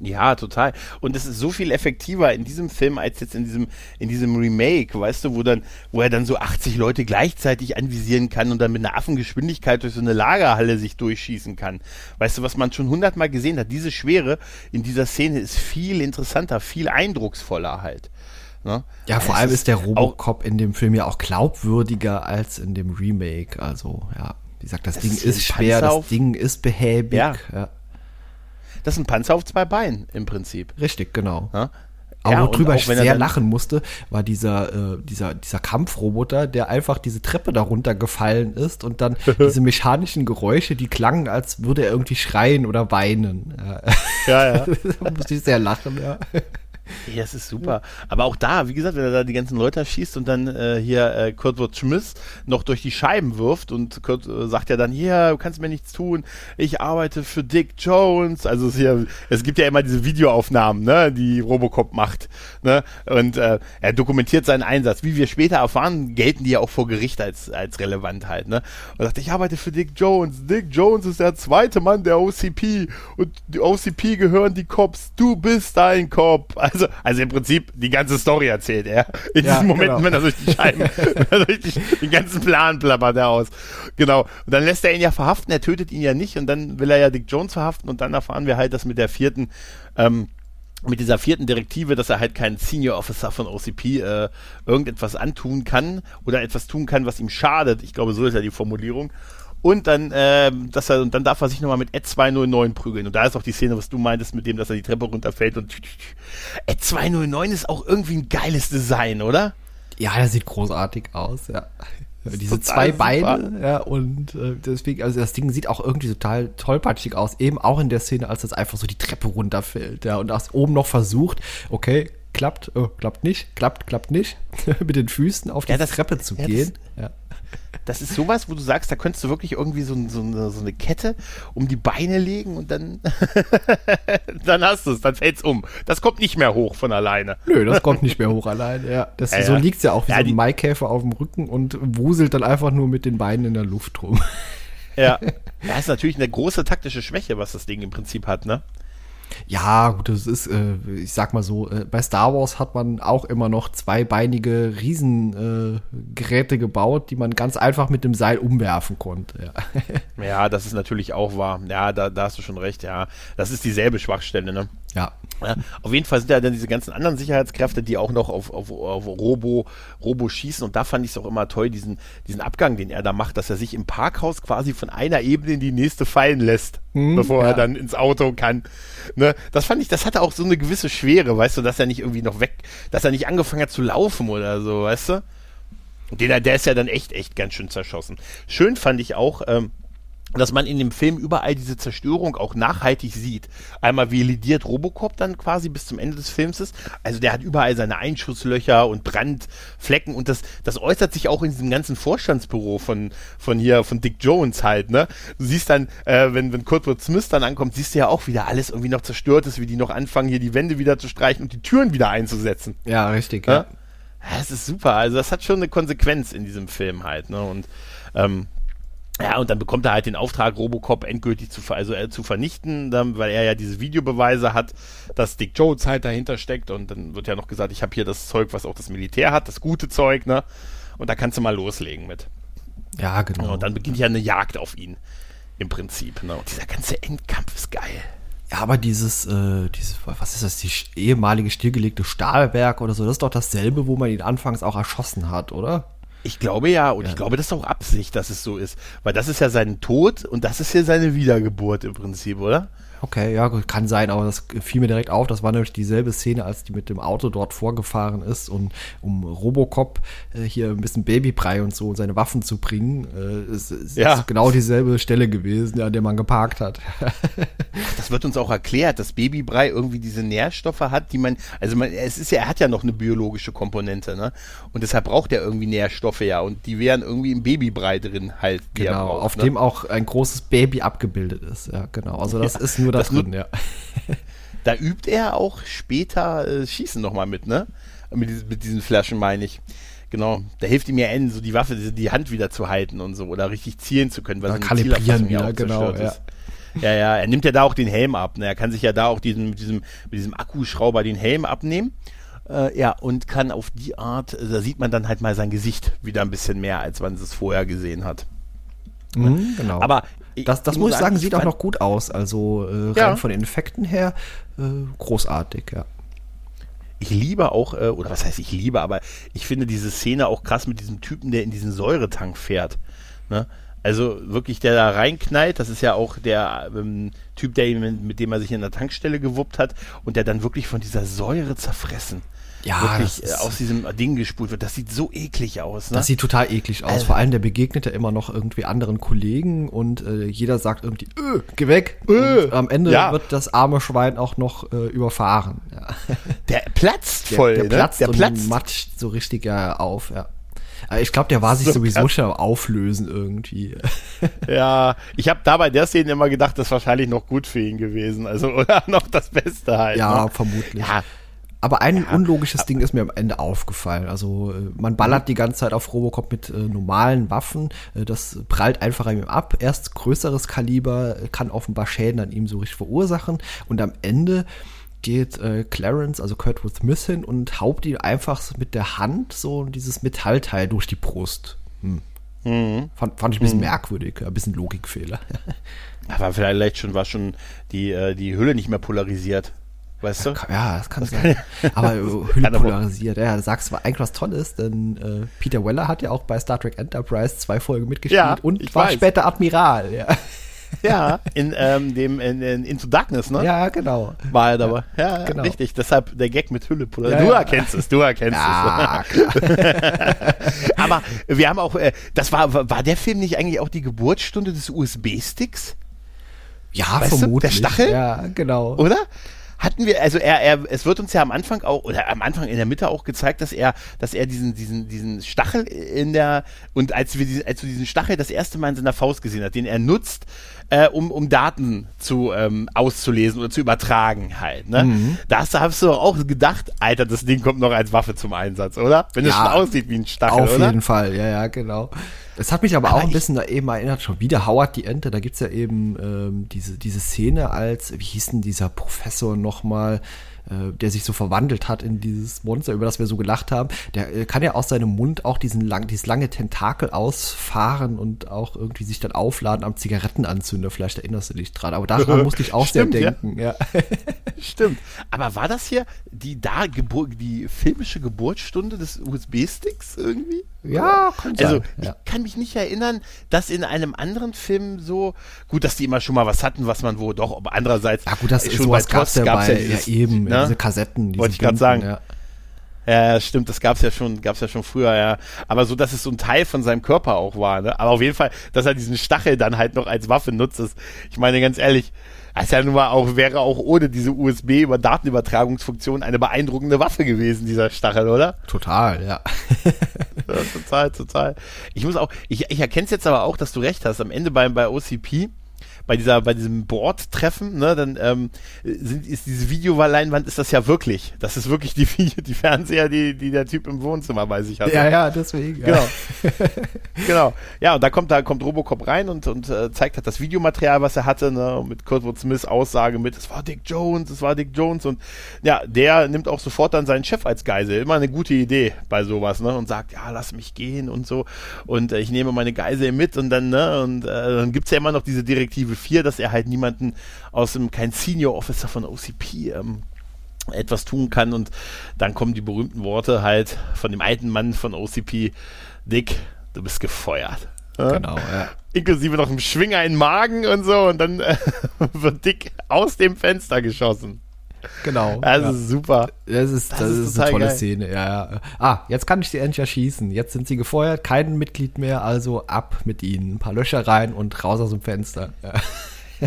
Ja, total. Und es ist so viel effektiver in diesem Film als jetzt in diesem, in diesem Remake, weißt du, wo dann, wo er dann so 80 Leute gleichzeitig anvisieren kann und dann mit einer Affengeschwindigkeit durch so eine Lagerhalle sich durchschießen kann. Weißt du, was man schon hundertmal gesehen hat, diese Schwere in dieser Szene ist viel interessanter, viel eindrucksvoller halt. Ne? Ja, vor es allem ist der Robocop in dem Film ja auch glaubwürdiger als in dem Remake. Also, ja, wie gesagt, das, das Ding ist, ist schwer, das Ding ist behäbig. Ja. ja. Das ist ein Panzer auf zwei Beinen im Prinzip. Richtig, genau. Ja? Aber ja, worüber ich sehr lachen musste, war dieser, äh, dieser, dieser Kampfroboter, der einfach diese Treppe darunter gefallen ist und dann diese mechanischen Geräusche, die klangen, als würde er irgendwie schreien oder weinen. Ja, ja. da musste ich sehr lachen, ja. Ja, das ist super. Aber auch da, wie gesagt, wenn er da die ganzen Leute schießt und dann äh, hier äh, Kurtwood Schmiss noch durch die Scheiben wirft und Kurt äh, sagt ja dann, hier, du kannst mir nichts tun, ich arbeite für Dick Jones. Also es, hier, es gibt ja immer diese Videoaufnahmen, ne, die Robocop macht. Ne? Und äh, er dokumentiert seinen Einsatz. Wie wir später erfahren, gelten die ja auch vor Gericht als, als relevant halt. Ne? Und sagt, ich arbeite für Dick Jones. Dick Jones ist der zweite Mann der OCP und die OCP gehören die Cops. Du bist ein Cop. Also, also im Prinzip die ganze Story erzählt er. In ja, diesen Momenten, genau. wenn er durch die Scheiben, wenn er durch die, den ganzen Plan plappert er aus. Genau. Und dann lässt er ihn ja verhaften, er tötet ihn ja nicht und dann will er ja Dick Jones verhaften und dann erfahren wir halt, dass mit der vierten, ähm, mit dieser vierten Direktive, dass er halt keinen Senior Officer von OCP äh, irgendetwas antun kann oder etwas tun kann, was ihm schadet. Ich glaube, so ist ja die Formulierung. Und dann, äh, dass er, und dann darf er sich nochmal mit Ed 209 prügeln. Und da ist auch die Szene, was du meintest, mit dem, dass er die Treppe runterfällt und Ed 209 ist auch irgendwie ein geiles Design, oder? Ja, der sieht großartig aus, ja. Diese zwei Beine, ja, und äh, deswegen, also das Ding sieht auch irgendwie total tollpatschig aus, eben auch in der Szene, als das einfach so die Treppe runterfällt, ja, und das oben noch versucht, okay, klappt, oh, klappt nicht, klappt, klappt nicht, mit den Füßen auf die ja, das, Treppe zu ja, gehen. Das, ja das ist sowas, wo du sagst, da könntest du wirklich irgendwie so, so, eine, so eine Kette um die Beine legen und dann, dann hast du es, dann fällt es um. Das kommt nicht mehr hoch von alleine. Nö, das kommt nicht mehr hoch alleine, ja. Das, ja, so liegt es ja auch wie ja, so ein Maikäfer auf dem Rücken und wuselt dann einfach nur mit den Beinen in der Luft rum. Ja. Das ist natürlich eine große taktische Schwäche, was das Ding im Prinzip hat, ne? Ja, gut, das ist, äh, ich sag mal so, äh, bei Star Wars hat man auch immer noch zweibeinige Riesengeräte äh, gebaut, die man ganz einfach mit dem Seil umwerfen konnte. Ja, ja das ist natürlich auch wahr. Ja, da, da hast du schon recht, ja. Das ist dieselbe Schwachstelle, ne? Ja. Ja. Auf jeden Fall sind ja dann diese ganzen anderen Sicherheitskräfte, die auch noch auf, auf, auf Robo, Robo schießen. Und da fand ich es auch immer toll, diesen, diesen Abgang, den er da macht, dass er sich im Parkhaus quasi von einer Ebene in die nächste fallen lässt, hm, bevor ja. er dann ins Auto kann. Ne? Das fand ich, das hatte auch so eine gewisse Schwere, weißt du, dass er nicht irgendwie noch weg, dass er nicht angefangen hat zu laufen oder so, weißt du? Den, der ist ja dann echt, echt ganz schön zerschossen. Schön fand ich auch, ähm, dass man in dem Film überall diese Zerstörung auch nachhaltig sieht. Einmal wie lidiert Robocop dann quasi bis zum Ende des Films ist. Also der hat überall seine Einschusslöcher und Brandflecken und das, das äußert sich auch in diesem ganzen Vorstandsbüro von, von hier, von Dick Jones halt, ne? Du siehst dann, äh, wenn, wenn Kurtwood Smith dann ankommt, siehst du ja auch wieder alles irgendwie noch zerstört ist, wie die noch anfangen, hier die Wände wieder zu streichen und die Türen wieder einzusetzen. Ja, richtig, ja. ja. Das ist super. Also das hat schon eine Konsequenz in diesem Film halt, ne? Und ähm, ja, und dann bekommt er halt den Auftrag, Robocop endgültig zu, also, äh, zu vernichten, dann, weil er ja diese Videobeweise hat, dass Dick Jones halt dahinter steckt. Und dann wird ja noch gesagt, ich habe hier das Zeug, was auch das Militär hat, das gute Zeug, ne? Und da kannst du mal loslegen mit. Ja, genau. Und dann beginnt ja eine Jagd auf ihn. Im Prinzip, ne? Und dieser ganze Endkampf ist geil. Ja, aber dieses, äh, dieses, was ist das, die ehemalige stillgelegte Stahlwerk oder so, das ist doch dasselbe, wo man ihn anfangs auch erschossen hat, oder? Ich glaube ja, und ja. ich glaube, das ist auch Absicht, dass es so ist. Weil das ist ja sein Tod und das ist ja seine Wiedergeburt im Prinzip, oder? Okay, ja, kann sein, aber das fiel mir direkt auf. Das war nämlich dieselbe Szene, als die mit dem Auto dort vorgefahren ist und um Robocop äh, hier ein bisschen Babybrei und so und seine Waffen zu bringen, äh, ist, ist ja. genau dieselbe Stelle gewesen, an der man geparkt hat. das wird uns auch erklärt, dass Babybrei irgendwie diese Nährstoffe hat, die man, also man, es ist ja, er hat ja noch eine biologische Komponente, ne? Und deshalb braucht er irgendwie Nährstoffe ja und die wären irgendwie im Babybrei drin halt. Genau, braucht, auf ne? dem auch ein großes Baby abgebildet ist, ja, genau. Also das ja. ist nur da das drin, ja. da übt er auch später äh, Schießen nochmal mit, ne? Mit, mit diesen Flaschen meine ich. Genau, da hilft ihm ja N, so die Waffe, die Hand wieder zu halten und so oder richtig zielen zu können, weil ja, kalibrieren wieder, ja genau, ja. ist. Ja, ja, er nimmt ja da auch den Helm ab. Ne? Er kann sich ja da auch diesen, mit, diesem, mit diesem Akkuschrauber den Helm abnehmen. Äh, ja, und kann auf die Art, äh, da sieht man dann halt mal sein Gesicht wieder ein bisschen mehr, als man es vorher gesehen hat. Mhm, genau. Aber das, das muss ich sagen, sieht auch noch gut aus. Also äh, rein ja. von den Effekten her äh, großartig, ja. Ich liebe auch, äh, oder was heißt ich liebe, aber ich finde diese Szene auch krass mit diesem Typen, der in diesen Säuretank fährt. Ne? Also wirklich, der da reinknallt, das ist ja auch der ähm, Typ, der mit dem er sich in der Tankstelle gewuppt hat und der dann wirklich von dieser Säure zerfressen ja, wirklich äh, aus diesem Ding gespult wird. Das sieht so eklig aus. Ne? Das sieht total eklig aus. Also, Vor allem der begegnet ja immer noch irgendwie anderen Kollegen und äh, jeder sagt irgendwie, öh, geh weg. Öh, und am Ende ja. wird das arme Schwein auch noch äh, überfahren. Ja. Der platzt voll. Der, der ne? platzt der und platzt. matscht so richtig ja auf. Ja. Ich glaube, der war sich so sowieso krass. schon auflösen irgendwie. Ja, ich habe da bei der Szene immer gedacht, das ist wahrscheinlich noch gut für ihn gewesen. Also, oder noch das Beste halt. Ja, ne? vermutlich. Ja, aber ein ja, unlogisches Ding ist mir am Ende aufgefallen. Also äh, man ballert die ganze Zeit auf Robocop mit äh, normalen Waffen. Äh, das prallt einfach an ihm ab. Erst größeres Kaliber kann offenbar Schäden an ihm so richtig verursachen. Und am Ende geht äh, Clarence, also Kurtwood Smith hin und haupt ihn einfach mit der Hand so dieses Metallteil durch die Brust. Hm. Mhm. Fand, fand ich ein bisschen mhm. merkwürdig, ein bisschen Logikfehler. Aber vielleicht schon war schon die, äh, die Hülle nicht mehr polarisiert. Weißt du? Ja, das kann das sein. Aber Hülle polarisiert. Ja, du sagst eigentlich was Tolles, denn äh, Peter Weller hat ja auch bei Star Trek Enterprise zwei Folgen mitgespielt ja, und war weiß. später Admiral. Ja. Ja, in ähm, dem in, in Into Darkness, ne? Ja, genau. War er dabei. Ja, ja genau. richtig. Deshalb der Gag mit Hülle polarisiert. Ja, du erkennst es, du erkennst ja, es. Aber wir haben auch, äh, das war, war der Film nicht eigentlich auch die Geburtsstunde des USB-Sticks? Ja, weißt vermutlich. Du, der Stachel? Ja, genau. Oder? Hatten wir, also er, er, es wird uns ja am Anfang auch, oder am Anfang in der Mitte auch gezeigt, dass er, dass er diesen, diesen, diesen Stachel in der, und als wir, als du diesen Stachel das erste Mal in seiner Faust gesehen hat, den er nutzt, äh, um, um Daten zu ähm, auszulesen oder zu übertragen halt. Ne? Mhm. Da hast, hast du auch gedacht, Alter, das Ding kommt noch als Waffe zum Einsatz, oder? Wenn ja, es schon aussieht wie ein Stachel, auf oder? jeden Fall, ja, ja, genau. Es hat mich aber, aber auch ein bisschen da eben erinnert, schon wieder Howard die Ente, da gibt's ja eben ähm, diese, diese Szene als, wie hieß denn dieser Professor nochmal, äh, der sich so verwandelt hat in dieses Monster, über das wir so gelacht haben, der äh, kann ja aus seinem Mund auch diesen lang, dieses lange Tentakel ausfahren und auch irgendwie sich dann aufladen am Zigarettenanzünder. Vielleicht erinnerst du dich dran. Aber daran musste ich auch Stimmt, sehr denken. Ja. ja. Stimmt. Aber war das hier die da Gebur die filmische Geburtsstunde des USB-Sticks irgendwie? Ja, kann Also sein. ich kann mich nicht erinnern, dass in einem anderen Film so gut, dass die immer schon mal was hatten, was man wo doch, aber andererseits ja gut, das ist schon bei gab's ja, gab's ja, ja eben ne? diese Kassetten, wollte ich gerade sagen. Ja. Ja, stimmt, das gab's ja schon, gab's ja schon früher, ja. Aber so, dass es so ein Teil von seinem Körper auch war, ne? Aber auf jeden Fall, dass er diesen Stachel dann halt noch als Waffe nutzt, ist, ich meine ganz ehrlich, als ja nun mal auch, wäre auch ohne diese USB über Datenübertragungsfunktion eine beeindruckende Waffe gewesen, dieser Stachel, oder? Total, ja. ja total, total. Ich muss auch, ich, ich erkenne es jetzt aber auch, dass du recht hast. Am Ende bei, bei OCP bei dieser, bei diesem Board-Treffen, ne, dann ähm, sind, ist diese Videoleinwand ist das ja wirklich. Das ist wirklich die, die Fernseher, die, die der Typ im Wohnzimmer bei sich hat. Ja, ja, deswegen. Genau. genau. Ja, und da kommt, da kommt Robocop rein und, und äh, zeigt halt das Videomaterial, was er hatte, ne, mit Kurtwood Smiths Aussage mit, es war Dick Jones, es war Dick Jones und ja, der nimmt auch sofort dann seinen Chef als Geisel. Immer eine gute Idee bei sowas, ne, und sagt, ja, lass mich gehen und so und äh, ich nehme meine Geisel mit und dann, ne, und äh, dann gibt's ja immer noch diese Direktive Staffel 4, dass er halt niemanden aus dem, kein Senior Officer von OCP ähm, etwas tun kann und dann kommen die berühmten Worte halt von dem alten Mann von OCP, Dick, du bist gefeuert. Genau, ja. Inklusive noch einem Schwinger in den Magen und so und dann äh, wird Dick aus dem Fenster geschossen. Genau. Also ja. super. Das ist, das, das ist, ist eine tolle geil. Szene, ja, ja. Ah, jetzt kann ich sie endlich erschießen. Jetzt sind sie gefeuert, kein Mitglied mehr, also ab mit ihnen. Ein paar Löcher rein und raus aus dem Fenster. Ja.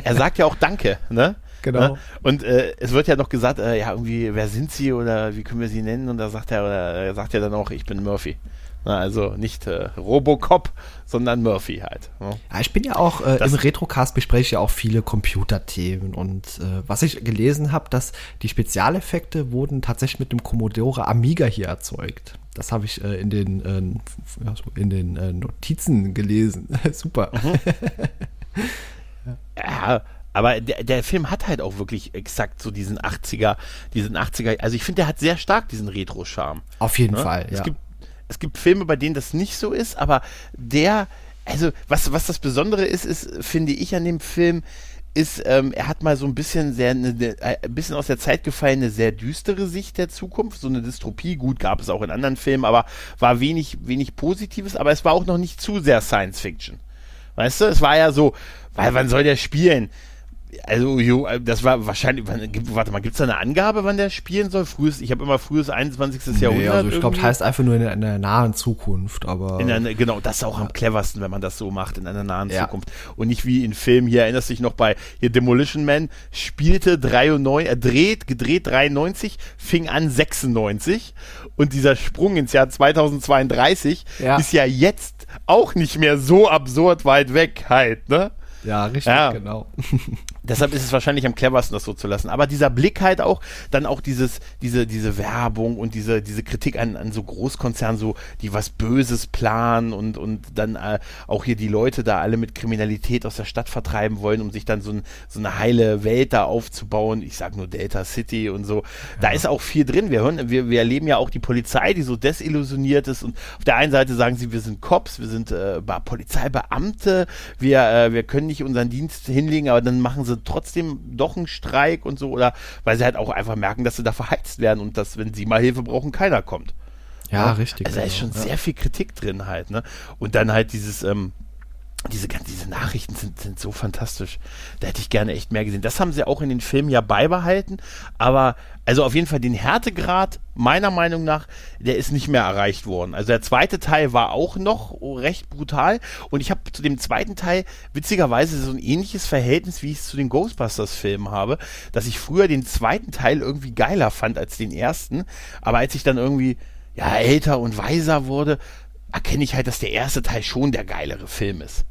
Er sagt ja auch Danke, ne? Genau. Ne? Und äh, es wird ja noch gesagt, äh, ja, irgendwie, wer sind sie oder wie können wir sie nennen? Und da sagt er, oder er sagt ja dann auch, ich bin Murphy. Also nicht äh, Robocop, sondern Murphy halt. Ne? Ja, ich bin ja auch, äh, im Retrocast bespreche ich ja auch viele Computerthemen und äh, was ich gelesen habe, dass die Spezialeffekte wurden tatsächlich mit dem Commodore Amiga hier erzeugt. Das habe ich äh, in den, äh, in den äh, Notizen gelesen. Super. Mhm. ja, Aber der, der Film hat halt auch wirklich exakt so diesen 80er, diesen 80er, also ich finde, der hat sehr stark diesen Retro-Charme. Auf jeden ne? Fall, Es ja. gibt, es gibt Filme, bei denen das nicht so ist, aber der, also was, was das Besondere ist, ist, finde ich an dem Film, ist, ähm, er hat mal so ein bisschen sehr, ne, ne, ein bisschen aus der Zeit gefallen, eine sehr düstere Sicht der Zukunft, so eine Dystopie. Gut, gab es auch in anderen Filmen, aber war wenig, wenig Positives, aber es war auch noch nicht zu sehr Science Fiction. Weißt du, es war ja so, weil wann soll der spielen? Also, jo, das war wahrscheinlich, warte mal, gibt es da eine Angabe, wann der spielen soll? Frühes, ich habe immer frühes 21. Jahrhundert. Nee, also ich glaube, irgendwie. heißt einfach nur in in der nahen Zukunft, aber. In einer, genau, das ist auch am cleversten, wenn man das so macht, in einer nahen Ja. Zukunft. Und nicht wie in Filmen, hier erinnerst du dich noch bei hier Demolition Man, spielte 93, äh, dreht, gedreht 93, fing an 96 und dieser Sprung ins Jahr 2032 Ja. ist ja jetzt auch nicht mehr so absurd weit weg halt, ne? ja, richtig, Ja. genau. Deshalb ist es wahrscheinlich am cleversten, das so zu lassen. Aber dieser Blick halt auch, dann auch dieses, diese, diese Werbung und diese, diese Kritik an, an so Großkonzernen, so, die was Böses planen und, und dann äh, auch hier die Leute da alle mit Kriminalität aus der Stadt vertreiben wollen, um sich dann so, ein, so eine heile Welt da aufzubauen. Ich sag nur Delta City und so. Da ist auch viel drin. Wir hören, wir, wir erleben ja auch die Polizei, die so desillusioniert ist und auf der einen Seite sagen sie, wir sind Cops, wir sind äh, Be- Polizeibeamte, wir, äh, wir können nicht unseren Dienst hinlegen, aber dann machen sie trotzdem doch einen Streik und so oder weil sie halt auch einfach merken, dass sie da verheizt werden und dass, wenn sie mal Hilfe brauchen, keiner kommt. Ja, richtig. Also da ist schon genau, ja. sehr viel Kritik drin halt, ne? Und dann halt dieses, ähm, diese, diese Nachrichten sind, sind so fantastisch. Da hätte ich gerne echt mehr gesehen. Das haben sie auch in den Filmen ja beibehalten, aber also auf jeden Fall den Härtegrad, meiner Meinung nach, der ist nicht mehr erreicht worden. Also der zweite Teil war auch noch recht brutal und ich habe zu dem zweiten Teil witzigerweise so ein ähnliches Verhältnis, wie ich es zu den Ghostbusters-Filmen habe, dass ich früher den zweiten Teil irgendwie geiler fand als den ersten, aber als ich dann irgendwie ja, älter und weiser wurde, erkenne ich halt, dass der erste Teil schon der geilere Film ist.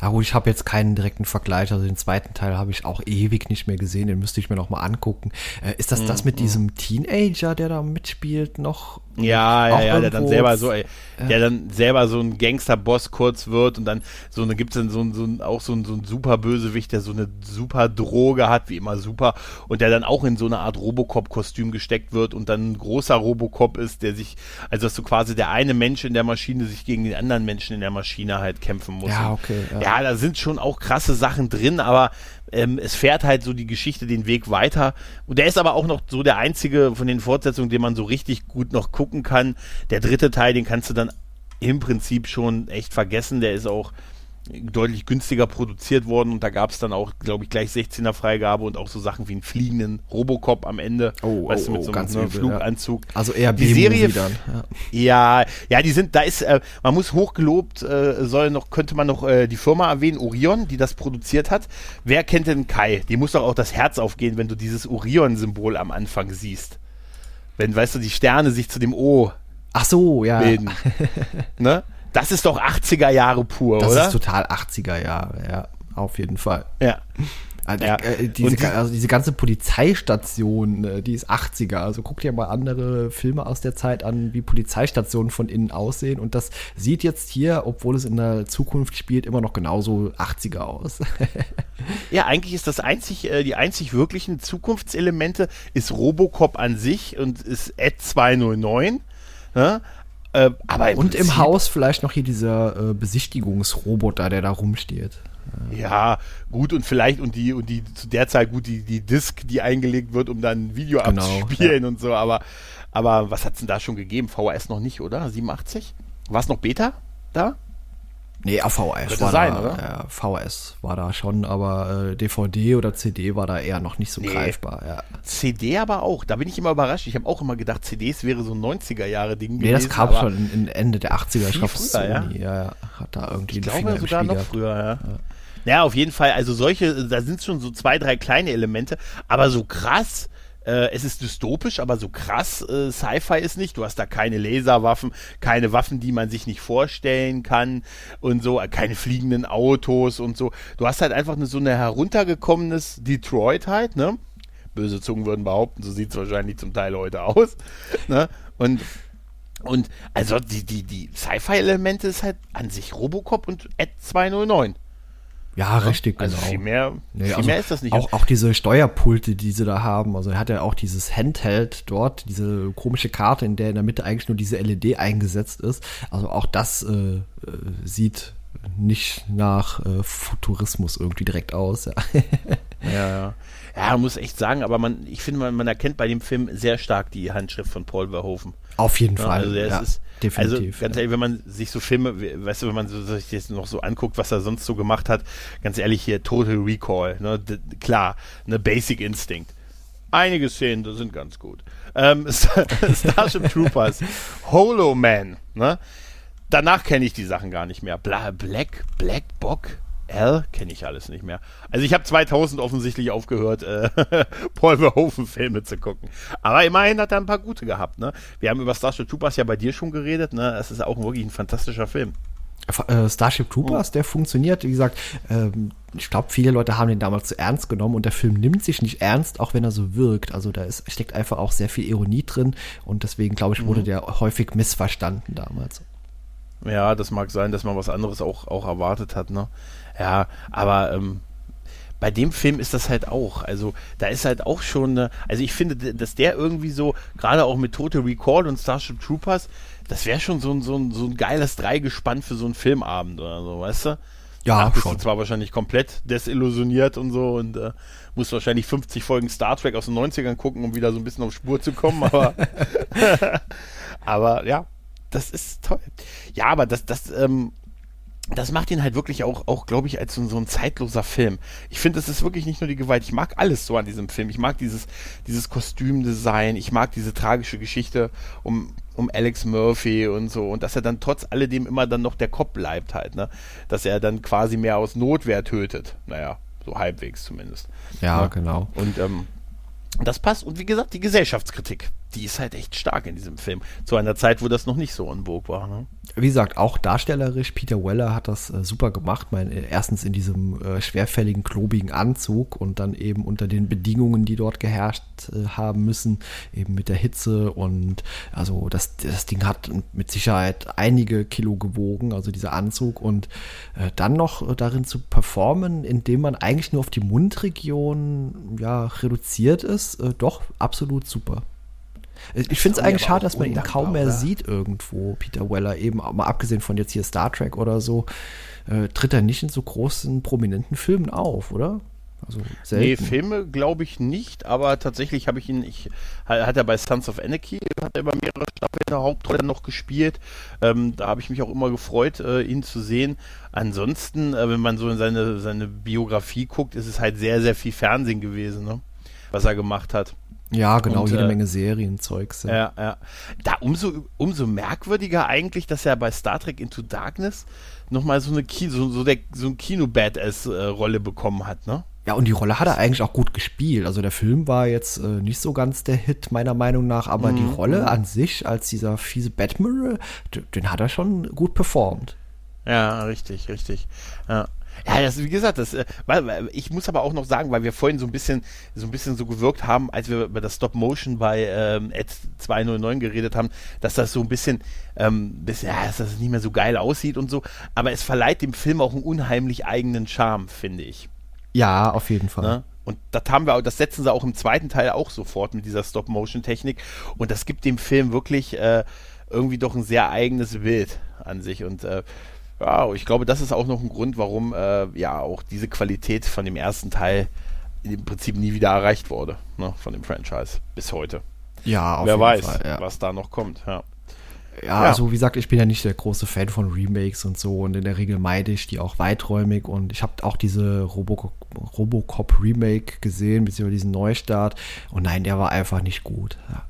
Ja gut, ich habe jetzt keinen direkten Vergleich. Also den zweiten Teil habe ich auch ewig nicht mehr gesehen. Den müsste ich mir noch mal angucken. Äh, ist das Mhm, das mit diesem Teenager, der da mitspielt, noch? Ja, ja, ja, der dann selber so, ey, der dann selber so ein Gangsterboss kurz wird und dann so eine gibt's dann so ein, so ein auch so ein, so ein super Bösewicht, der so eine super Droge hat, wie immer super, und der dann auch in so eine Art Robocop-Kostüm gesteckt wird und dann ein großer Robocop ist, der sich, also dass so quasi der eine Mensch in der Maschine sich gegen den anderen Menschen in der Maschine halt kämpfen muss. Ja, Und okay, ja. Ja, da sind schon auch krasse Sachen drin, aber ähm, es fährt halt so die Geschichte den Weg weiter. Und der ist aber auch noch so der einzige von den Fortsetzungen, den man so richtig gut noch gucken kann. Der dritte Teil, den kannst du dann im Prinzip schon echt vergessen. Der ist auch deutlich günstiger produziert worden und da gab es dann auch, glaube ich, gleich 16er Freigabe und auch so Sachen wie einen fliegenden Robocop am Ende. Oh, weißt oh, du, mit oh, so einem ne, übel, ja. Fluganzug. Also eher Die Serie dann. Ja. Ja, ja, die sind, da ist, äh, man muss hochgelobt, äh, soll noch, könnte man noch äh, die Firma erwähnen, Orion, die das produziert hat. Wer kennt denn Kai? Die muss doch auch das Herz aufgehen, wenn du dieses Orion-Symbol am Anfang siehst. Wenn, weißt du, die Sterne sich zu dem O Ach so, ja. bilden. ne? Das ist doch 80er Jahre pur, Das oder? ist total 80er Jahre, ja. Auf jeden Fall. ja. Also, Ja. äh, diese, die- also diese ganze Polizeistation, äh, die ist 80er. Also guck dir mal andere Filme aus der Zeit an, wie Polizeistationen von innen aussehen. Und das sieht jetzt hier, obwohl es in der Zukunft spielt, immer noch genauso 80er aus. Ja, eigentlich ist das einzig, äh, die einzig wirklichen Zukunftselemente ist Robocop an sich und ist Ed 209. Ne? Äh, aber Und im Prinzip- Haus vielleicht noch hier dieser äh, Besichtigungsroboter, der da rumsteht. Ja, gut und vielleicht und die und die zu der Zeit gut die die Disk, die eingelegt wird, um dann ein Video Genau, abzuspielen und so, aber aber was hat's denn da schon gegeben? VHS noch nicht, oder? 87? War es noch Beta da? Nee, VHS Könnte war sein, da, oder? Ja, VHS war da schon, aber äh, DVD oder CD war da eher noch nicht so Nee. greifbar. Ja. CD aber auch. Da bin ich immer überrascht. Ich habe auch immer gedacht, CDs wäre so ein 90er Jahre Ding Nee, das gewesen, kam schon in, in Ende der 80er. Ich glaube, früher, ja? Sony ja? Ja, hat da irgendwie Ich Finger glaube sogar noch früher, ja. Ja, auf jeden Fall. Also solche, da sind schon so zwei, drei kleine Elemente, aber so krass. Äh, es ist dystopisch, aber so krass äh, Sci-Fi ist nicht. Du hast da keine Laserwaffen, keine Waffen, die man sich nicht vorstellen kann und so, äh, keine fliegenden Autos und so. Du hast halt einfach eine, so eine heruntergekommenes Detroit halt, ne? Böse Zungen würden behaupten, so sieht es wahrscheinlich zum Teil heute aus. Ne? Und und also die, die, die Sci-Fi-Elemente ist halt an sich Robocop und Ed 209. Ja, richtig, also genau. viel mehr, Nee, viel also mehr ist das nicht. Auch, auch diese Steuerpulte, die sie da haben. Also er hat ja auch dieses Handheld dort, diese komische Karte, in der in der Mitte eigentlich nur diese LED eingesetzt ist. Also auch das äh, äh, sieht nicht nach äh, Futurismus irgendwie direkt aus. Ja. Ja, ja. Ja, muss echt sagen, aber man, ich finde, man, man erkennt bei dem Film sehr stark die Handschrift von Paul Verhoeven. Auf jeden Ja, Fall. also der ja, ist, definitiv. Also ganz ehrlich, wenn man sich so Filme, we- weißt du, wenn man so, sich jetzt noch so anguckt, was er sonst so gemacht hat, ganz ehrlich hier Total Recall, ne, klar, ne Basic Instinct. Einige Szenen, das sind ganz gut. Ähm, Star- Starship Troopers, Holo Man, ne? Danach kenne ich die Sachen gar nicht mehr. Bla, Black, Black Bock, L kenne ich alles nicht mehr. Also ich habe 2000 offensichtlich aufgehört, äh, Paul Verhoeven Filme zu gucken. Aber immerhin hat er ein paar gute gehabt. Ne? Wir haben über Starship Troopers ja bei dir schon geredet. Ne? Es ist auch wirklich ein fantastischer Film. Äh, Starship Oh. Troopers, der funktioniert, wie gesagt, ähm, ich glaube, viele Leute haben den damals zu ernst genommen und der Film nimmt sich nicht ernst, auch wenn er so wirkt. Also da ist, steckt einfach auch sehr viel Ironie drin und deswegen, glaube ich, Mhm. wurde der häufig missverstanden damals. Ja, das mag sein, dass man was anderes auch, auch erwartet hat. Ne? Ja, aber ähm, bei dem Film ist das halt auch. Also da ist halt auch schon, eine, also ich finde, dass der irgendwie so, gerade auch mit Total Recall und Starship Troopers, das wäre schon so ein, so, ein, so ein geiles Dreigespann für so einen Filmabend oder so, weißt du? Ja, Ach, bist schon. du zwar wahrscheinlich komplett desillusioniert und so und äh, musst wahrscheinlich 50 Folgen Star Trek aus den 90ern gucken, um wieder so ein bisschen auf Spur zu kommen, aber aber ja, das ist toll. Ja, aber das, das, ähm, das macht ihn halt wirklich auch, auch glaube ich, als so, so ein zeitloser Film. Ich finde, das ist wirklich nicht nur die Gewalt. Ich mag alles so an diesem Film. Ich mag dieses, dieses Kostümdesign. Ich mag diese tragische Geschichte um, um Alex Murphy und so. Und dass er dann trotz alledem immer dann noch der Kopf bleibt halt, ne? Dass er dann quasi mehr aus Notwehr tötet. Naja, so halbwegs zumindest. Ja, Ja. genau. Und ähm, das passt. Und wie gesagt, die Gesellschaftskritik, die ist halt echt stark in diesem Film. Zu einer Zeit, wo das noch nicht so in Vogue war. Ne? Wie gesagt, auch darstellerisch, Peter Weller hat das äh, super gemacht. Mein, äh, erstens in diesem äh, schwerfälligen, klobigen Anzug und dann eben unter den Bedingungen, die dort geherrscht äh, haben müssen, eben mit der Hitze und also das, das Ding hat mit Sicherheit einige Kilo gewogen, also dieser Anzug und äh, dann noch darin zu performen, indem man eigentlich nur auf die Mundregion ja reduziert ist, doch absolut super. Ich finde es eigentlich schade, dass man ihn kaum mehr oder? sieht irgendwo, Peter Weller, eben mal abgesehen von jetzt hier Star Trek oder so, äh, tritt er nicht in so großen, prominenten Filmen auf, oder? Also Nee, selten. Filme glaube ich nicht, aber tatsächlich habe ich ihn, ich hat er bei Sons of Anarchy, hat er über mehrere Staffeln in der Hauptrolle noch gespielt. Ähm, da habe ich mich auch immer gefreut, äh, ihn zu sehen. Ansonsten, äh, wenn man so in seine, seine Biografie guckt, ist es halt sehr, sehr viel Fernsehen gewesen, ne? was er gemacht hat. Ja, genau, und, jede äh, Menge Serienzeugs. Ja. Ja, ja. Da umso, umso merkwürdiger eigentlich, dass er bei Star Trek Into Darkness nochmal so eine Ki so, so, der, so ein Kino-Badass-Rolle bekommen hat, ne? ja, und die Rolle hat er eigentlich auch gut gespielt. Also der Film war jetzt äh, nicht so ganz der Hit, meiner Meinung nach, aber die Rolle an sich, als dieser fiese Batmiral, den hat er schon gut performt. Ja, richtig, richtig. Ja. Ja, das, wie gesagt, das, äh, ich muss aber auch noch sagen, weil wir vorhin so ein bisschen, so ein bisschen so gewirkt haben, als wir über das Stop Motion bei ähm, Ed 209 geredet haben, dass das so ein bisschen, ähm, bisschen, ja, dass das nicht mehr so geil aussieht und so. Aber es verleiht dem Film auch einen unheimlich eigenen Charme, finde ich. Ja, auf jeden Fall. Ne? Und das haben wir, auch- das setzen sie auch im zweiten Teil auch sofort mit dieser Stop-Motion-Technik. Und das gibt dem Film wirklich äh, irgendwie doch ein sehr eigenes Bild an sich. Und äh, ja, ich glaube, das ist auch noch ein Grund, warum äh, ja auch diese Qualität von dem ersten Teil im Prinzip nie wieder erreicht wurde, ne, von dem Franchise bis heute. Ja, auf Wer jeden weiß, Fall, ja. was da noch kommt. Ja. Ja, Ja. also wie gesagt, ich bin ja nicht der große Fan von Remakes und so und in der Regel meide ich die auch weiträumig und ich habe auch diese Robo Robocop Remake gesehen, beziehungsweise diesen Neustart und nein, der war einfach nicht gut. Ja.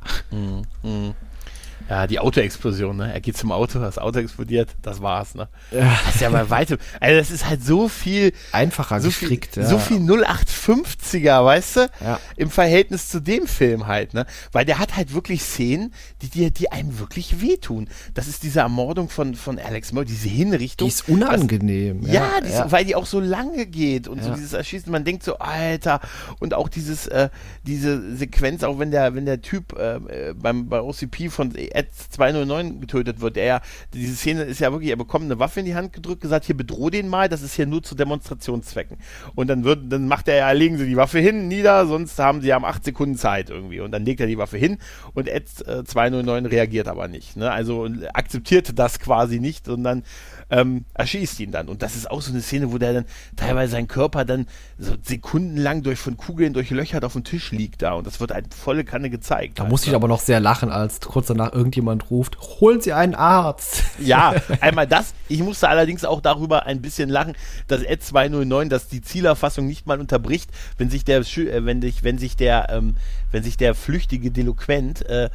Ja, die Autoexplosion, ne? Er geht zum Auto, das Auto explodiert, das war's, ne? Ja. Das ist ja bei weitem, also das ist halt so viel, Einfacher so viel, gestrickt, ja. so viel 0850er, weißt du? Ja. Im Verhältnis zu dem Film halt, ne? Weil der hat halt wirklich Szenen, die dir, die einem wirklich wehtun. Das ist diese Ermordung von, von Alex Moore, diese Hinrichtung. Die ist unangenehm. Das, ja, die ist, ja. weil die auch so lange geht und so Ja. dieses Erschießen, man denkt so, Alter, und auch dieses, äh, diese Sequenz, auch wenn der, wenn der Typ äh, äh, beim, bei OCP von Ed 209 getötet wird, er, diese Szene ist ja wirklich, er bekommt eine Waffe in die Hand gedrückt, gesagt, hier bedroh den mal, das ist hier nur zu Demonstrationszwecken. Und dann wird, dann macht er ja, legen sie die Waffe hin, nieder, sonst haben sie ja acht Sekunden Zeit irgendwie. Und dann legt er die Waffe hin und Ed äh, 209 reagiert aber nicht. Ne? Also akzeptiert das quasi nicht, sondern ähm, erschießt ihn dann. Und das ist auch so eine Szene, wo der dann teilweise sein Körper dann so sekundenlang durch von Kugeln durchlöchert auf dem Tisch liegt da. Und das wird halt volle Kanne gezeigt. Da halt, musste ich aber noch sehr lachen, als kurz danach irgendjemand ruft, holen Sie einen Arzt. Ja, einmal das. Ich musste allerdings auch darüber ein bisschen lachen, dass Ed 209, dass die Zielerfassung nicht mal unterbricht, wenn sich der, äh, wenn sich, wenn sich der, ähm, wenn sich der flüchtige Delinquent äh,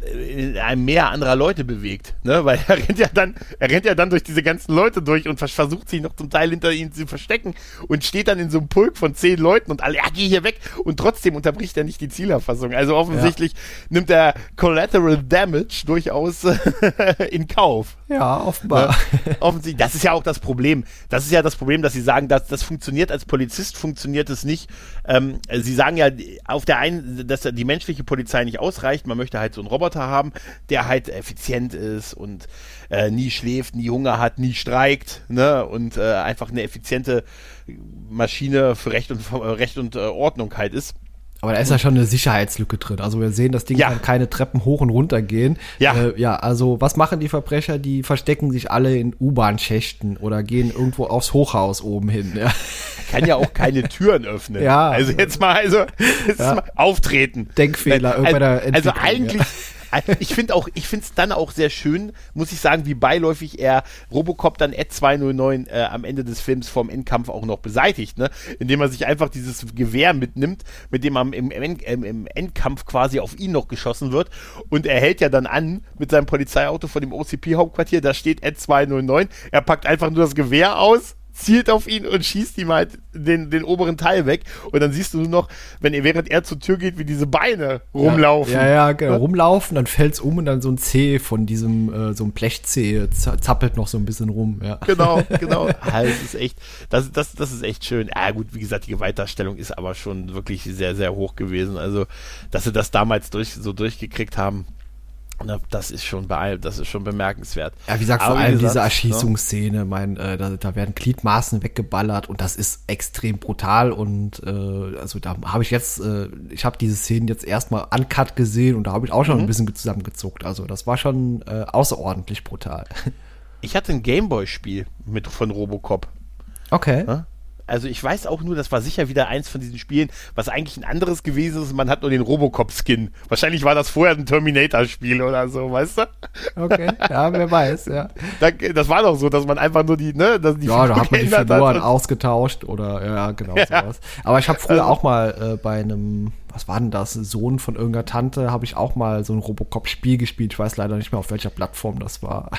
in einem Meer anderer Leute bewegt, ne? Weil er rennt ja dann, er rennt ja dann durch diese ganzen Leute durch und versucht sich noch zum Teil hinter ihnen zu verstecken und steht dann in so einem Pulk von zehn Leuten und alle, ja, geh hier weg und trotzdem unterbricht er nicht die Zielerfassung. Also offensichtlich ja. nimmt er Collateral Damage durchaus in Kauf. Ja, offenbar. Ne? Offensichtlich. Das ist ja auch das Problem. Das ist ja das Problem, dass sie sagen, dass das funktioniert als Polizist, funktioniert es nicht. Ähm, sie sagen ja auf der einen, dass die menschliche Polizei nicht ausreicht. Man möchte halt so einen Roboter haben, der halt effizient ist und äh, nie schläft, nie Hunger hat, nie streikt, ne? Und äh, einfach eine effiziente Maschine für Recht und Recht und äh, Ordnung halt ist. Aber da ist ja schon eine Sicherheitslücke drin. Also wir sehen, das Ding ja. kann keine Treppen hoch und runter gehen. Ja. Äh, ja, also was machen die Verbrecher? Die verstecken sich alle in U-Bahn-Schächten oder gehen irgendwo aufs Hochhaus oben hin. Ja. Kann ja auch keine Türen öffnen. Ja. Also jetzt mal, also jetzt ja. mal auftreten. Denkfehler. Also, also eigentlich, ich finde auch, ich finde es dann auch sehr schön, muss ich sagen, wie beiläufig er Robocop dann Ed 209 äh, am Ende des Films vom Endkampf auch noch beseitigt, ne? Indem er sich einfach dieses Gewehr mitnimmt, mit dem am, im, im, im Endkampf quasi auf ihn noch geschossen wird. Und er hält ja dann an mit seinem Polizeiauto vor dem OCP-Hauptquartier, da steht Ed 209. Er packt einfach nur das Gewehr aus, zielt auf ihn und schießt ihm halt den, den oberen Teil weg. Und dann siehst du nur noch, wenn er, während er zur Tür geht, wie diese Beine rumlaufen. Ja, ja, ja genau. Rumlaufen, dann fällt's um und dann so ein Zeh von diesem, äh, so ein Blechzeh zappelt noch so ein bisschen rum, ja. Genau, genau. das ist echt, das, das, das ist echt schön. Ja, gut, wie gesagt, die Gewaltdarstellung ist aber schon wirklich sehr, sehr hoch gewesen. Also, dass sie das damals durch, so durchgekriegt haben, na, das ist schon beeilt, das ist schon bemerkenswert. Ja, wie gesagt, vor allem gesagt, diese ne? Erschießungsszene, mein, äh, da, da werden Gliedmaßen weggeballert und das ist extrem brutal und äh, also da habe ich jetzt, äh, ich habe diese Szenen jetzt erstmal uncut gesehen und da habe ich auch schon mhm. ein bisschen zusammengezuckt. Also das war schon äh, außerordentlich brutal. Ich hatte ein Gameboy-Spiel mit von Robocop. Okay. Ja? Also ich weiß auch nur, das war sicher wieder eins von diesen Spielen, was eigentlich ein anderes gewesen ist. Man hat nur den Robocop-Skin. Wahrscheinlich war das vorher ein Terminator-Spiel oder so, weißt du? Okay, ja, wer weiß, ja. Das war doch so, dass man einfach nur die, ne, dass die Ja, da hat man die Figuren ausgetauscht oder, ja, genau ja. sowas. Aber ich habe früher also, auch mal äh, bei einem was war denn das, Sohn von irgendeiner Tante, habe ich auch mal so ein Robocop-Spiel gespielt. Ich weiß leider nicht mehr, auf welcher Plattform das war.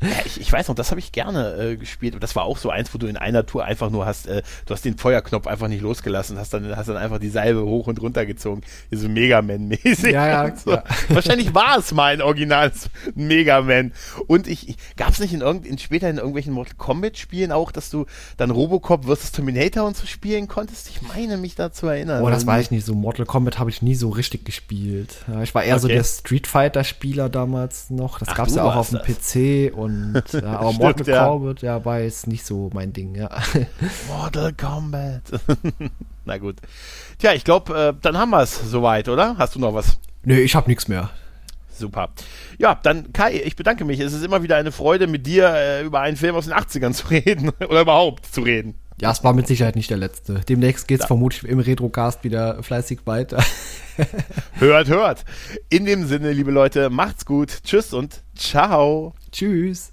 ja, ich, ich, weiß noch, das habe ich gerne äh, gespielt. Und das war auch so eins, wo du in einer Tour einfach nur hast, äh, du hast den Feuerknopf einfach nicht losgelassen, hast dann, hast dann einfach die Salbe hoch und runter gezogen. So Mega Man-mäßig. Ja, ja, so. ja. Wahrscheinlich war es mal ein originales Mega Man. Und ich, ich gab es nicht in, irgend, in später in irgendwelchen Mortal Kombat-Spielen auch, dass du dann Robocop versus Terminator und so spielen konntest? Ich meine mich da zu erinnern. Oh, das war ich nicht so. Mortal Kombat habe ich nie so richtig gespielt. Ich war eher okay. so der Street Fighter-Spieler damals noch. Das gab es ja auch auf dem PC und ja, aber Stimmt, Mortal ja. Kombat ja, war jetzt nicht so mein Ding, ja. Mortal Kombat. Na gut. Tja, ich glaube, äh, dann haben wir es soweit, oder? Hast du noch was? Nö, ich habe nichts mehr. Super. Ja, dann Kai, ich bedanke mich. Es ist immer wieder eine Freude, mit dir äh, über einen Film aus den 80ern zu reden oder überhaupt zu reden. Ja, es war mit Sicherheit nicht der letzte. Demnächst geht's ja. vermutlich im Retrocast wieder fleißig weiter. hört, hört. In dem Sinne, liebe Leute, macht's gut. Tschüss und ciao. Tschüss.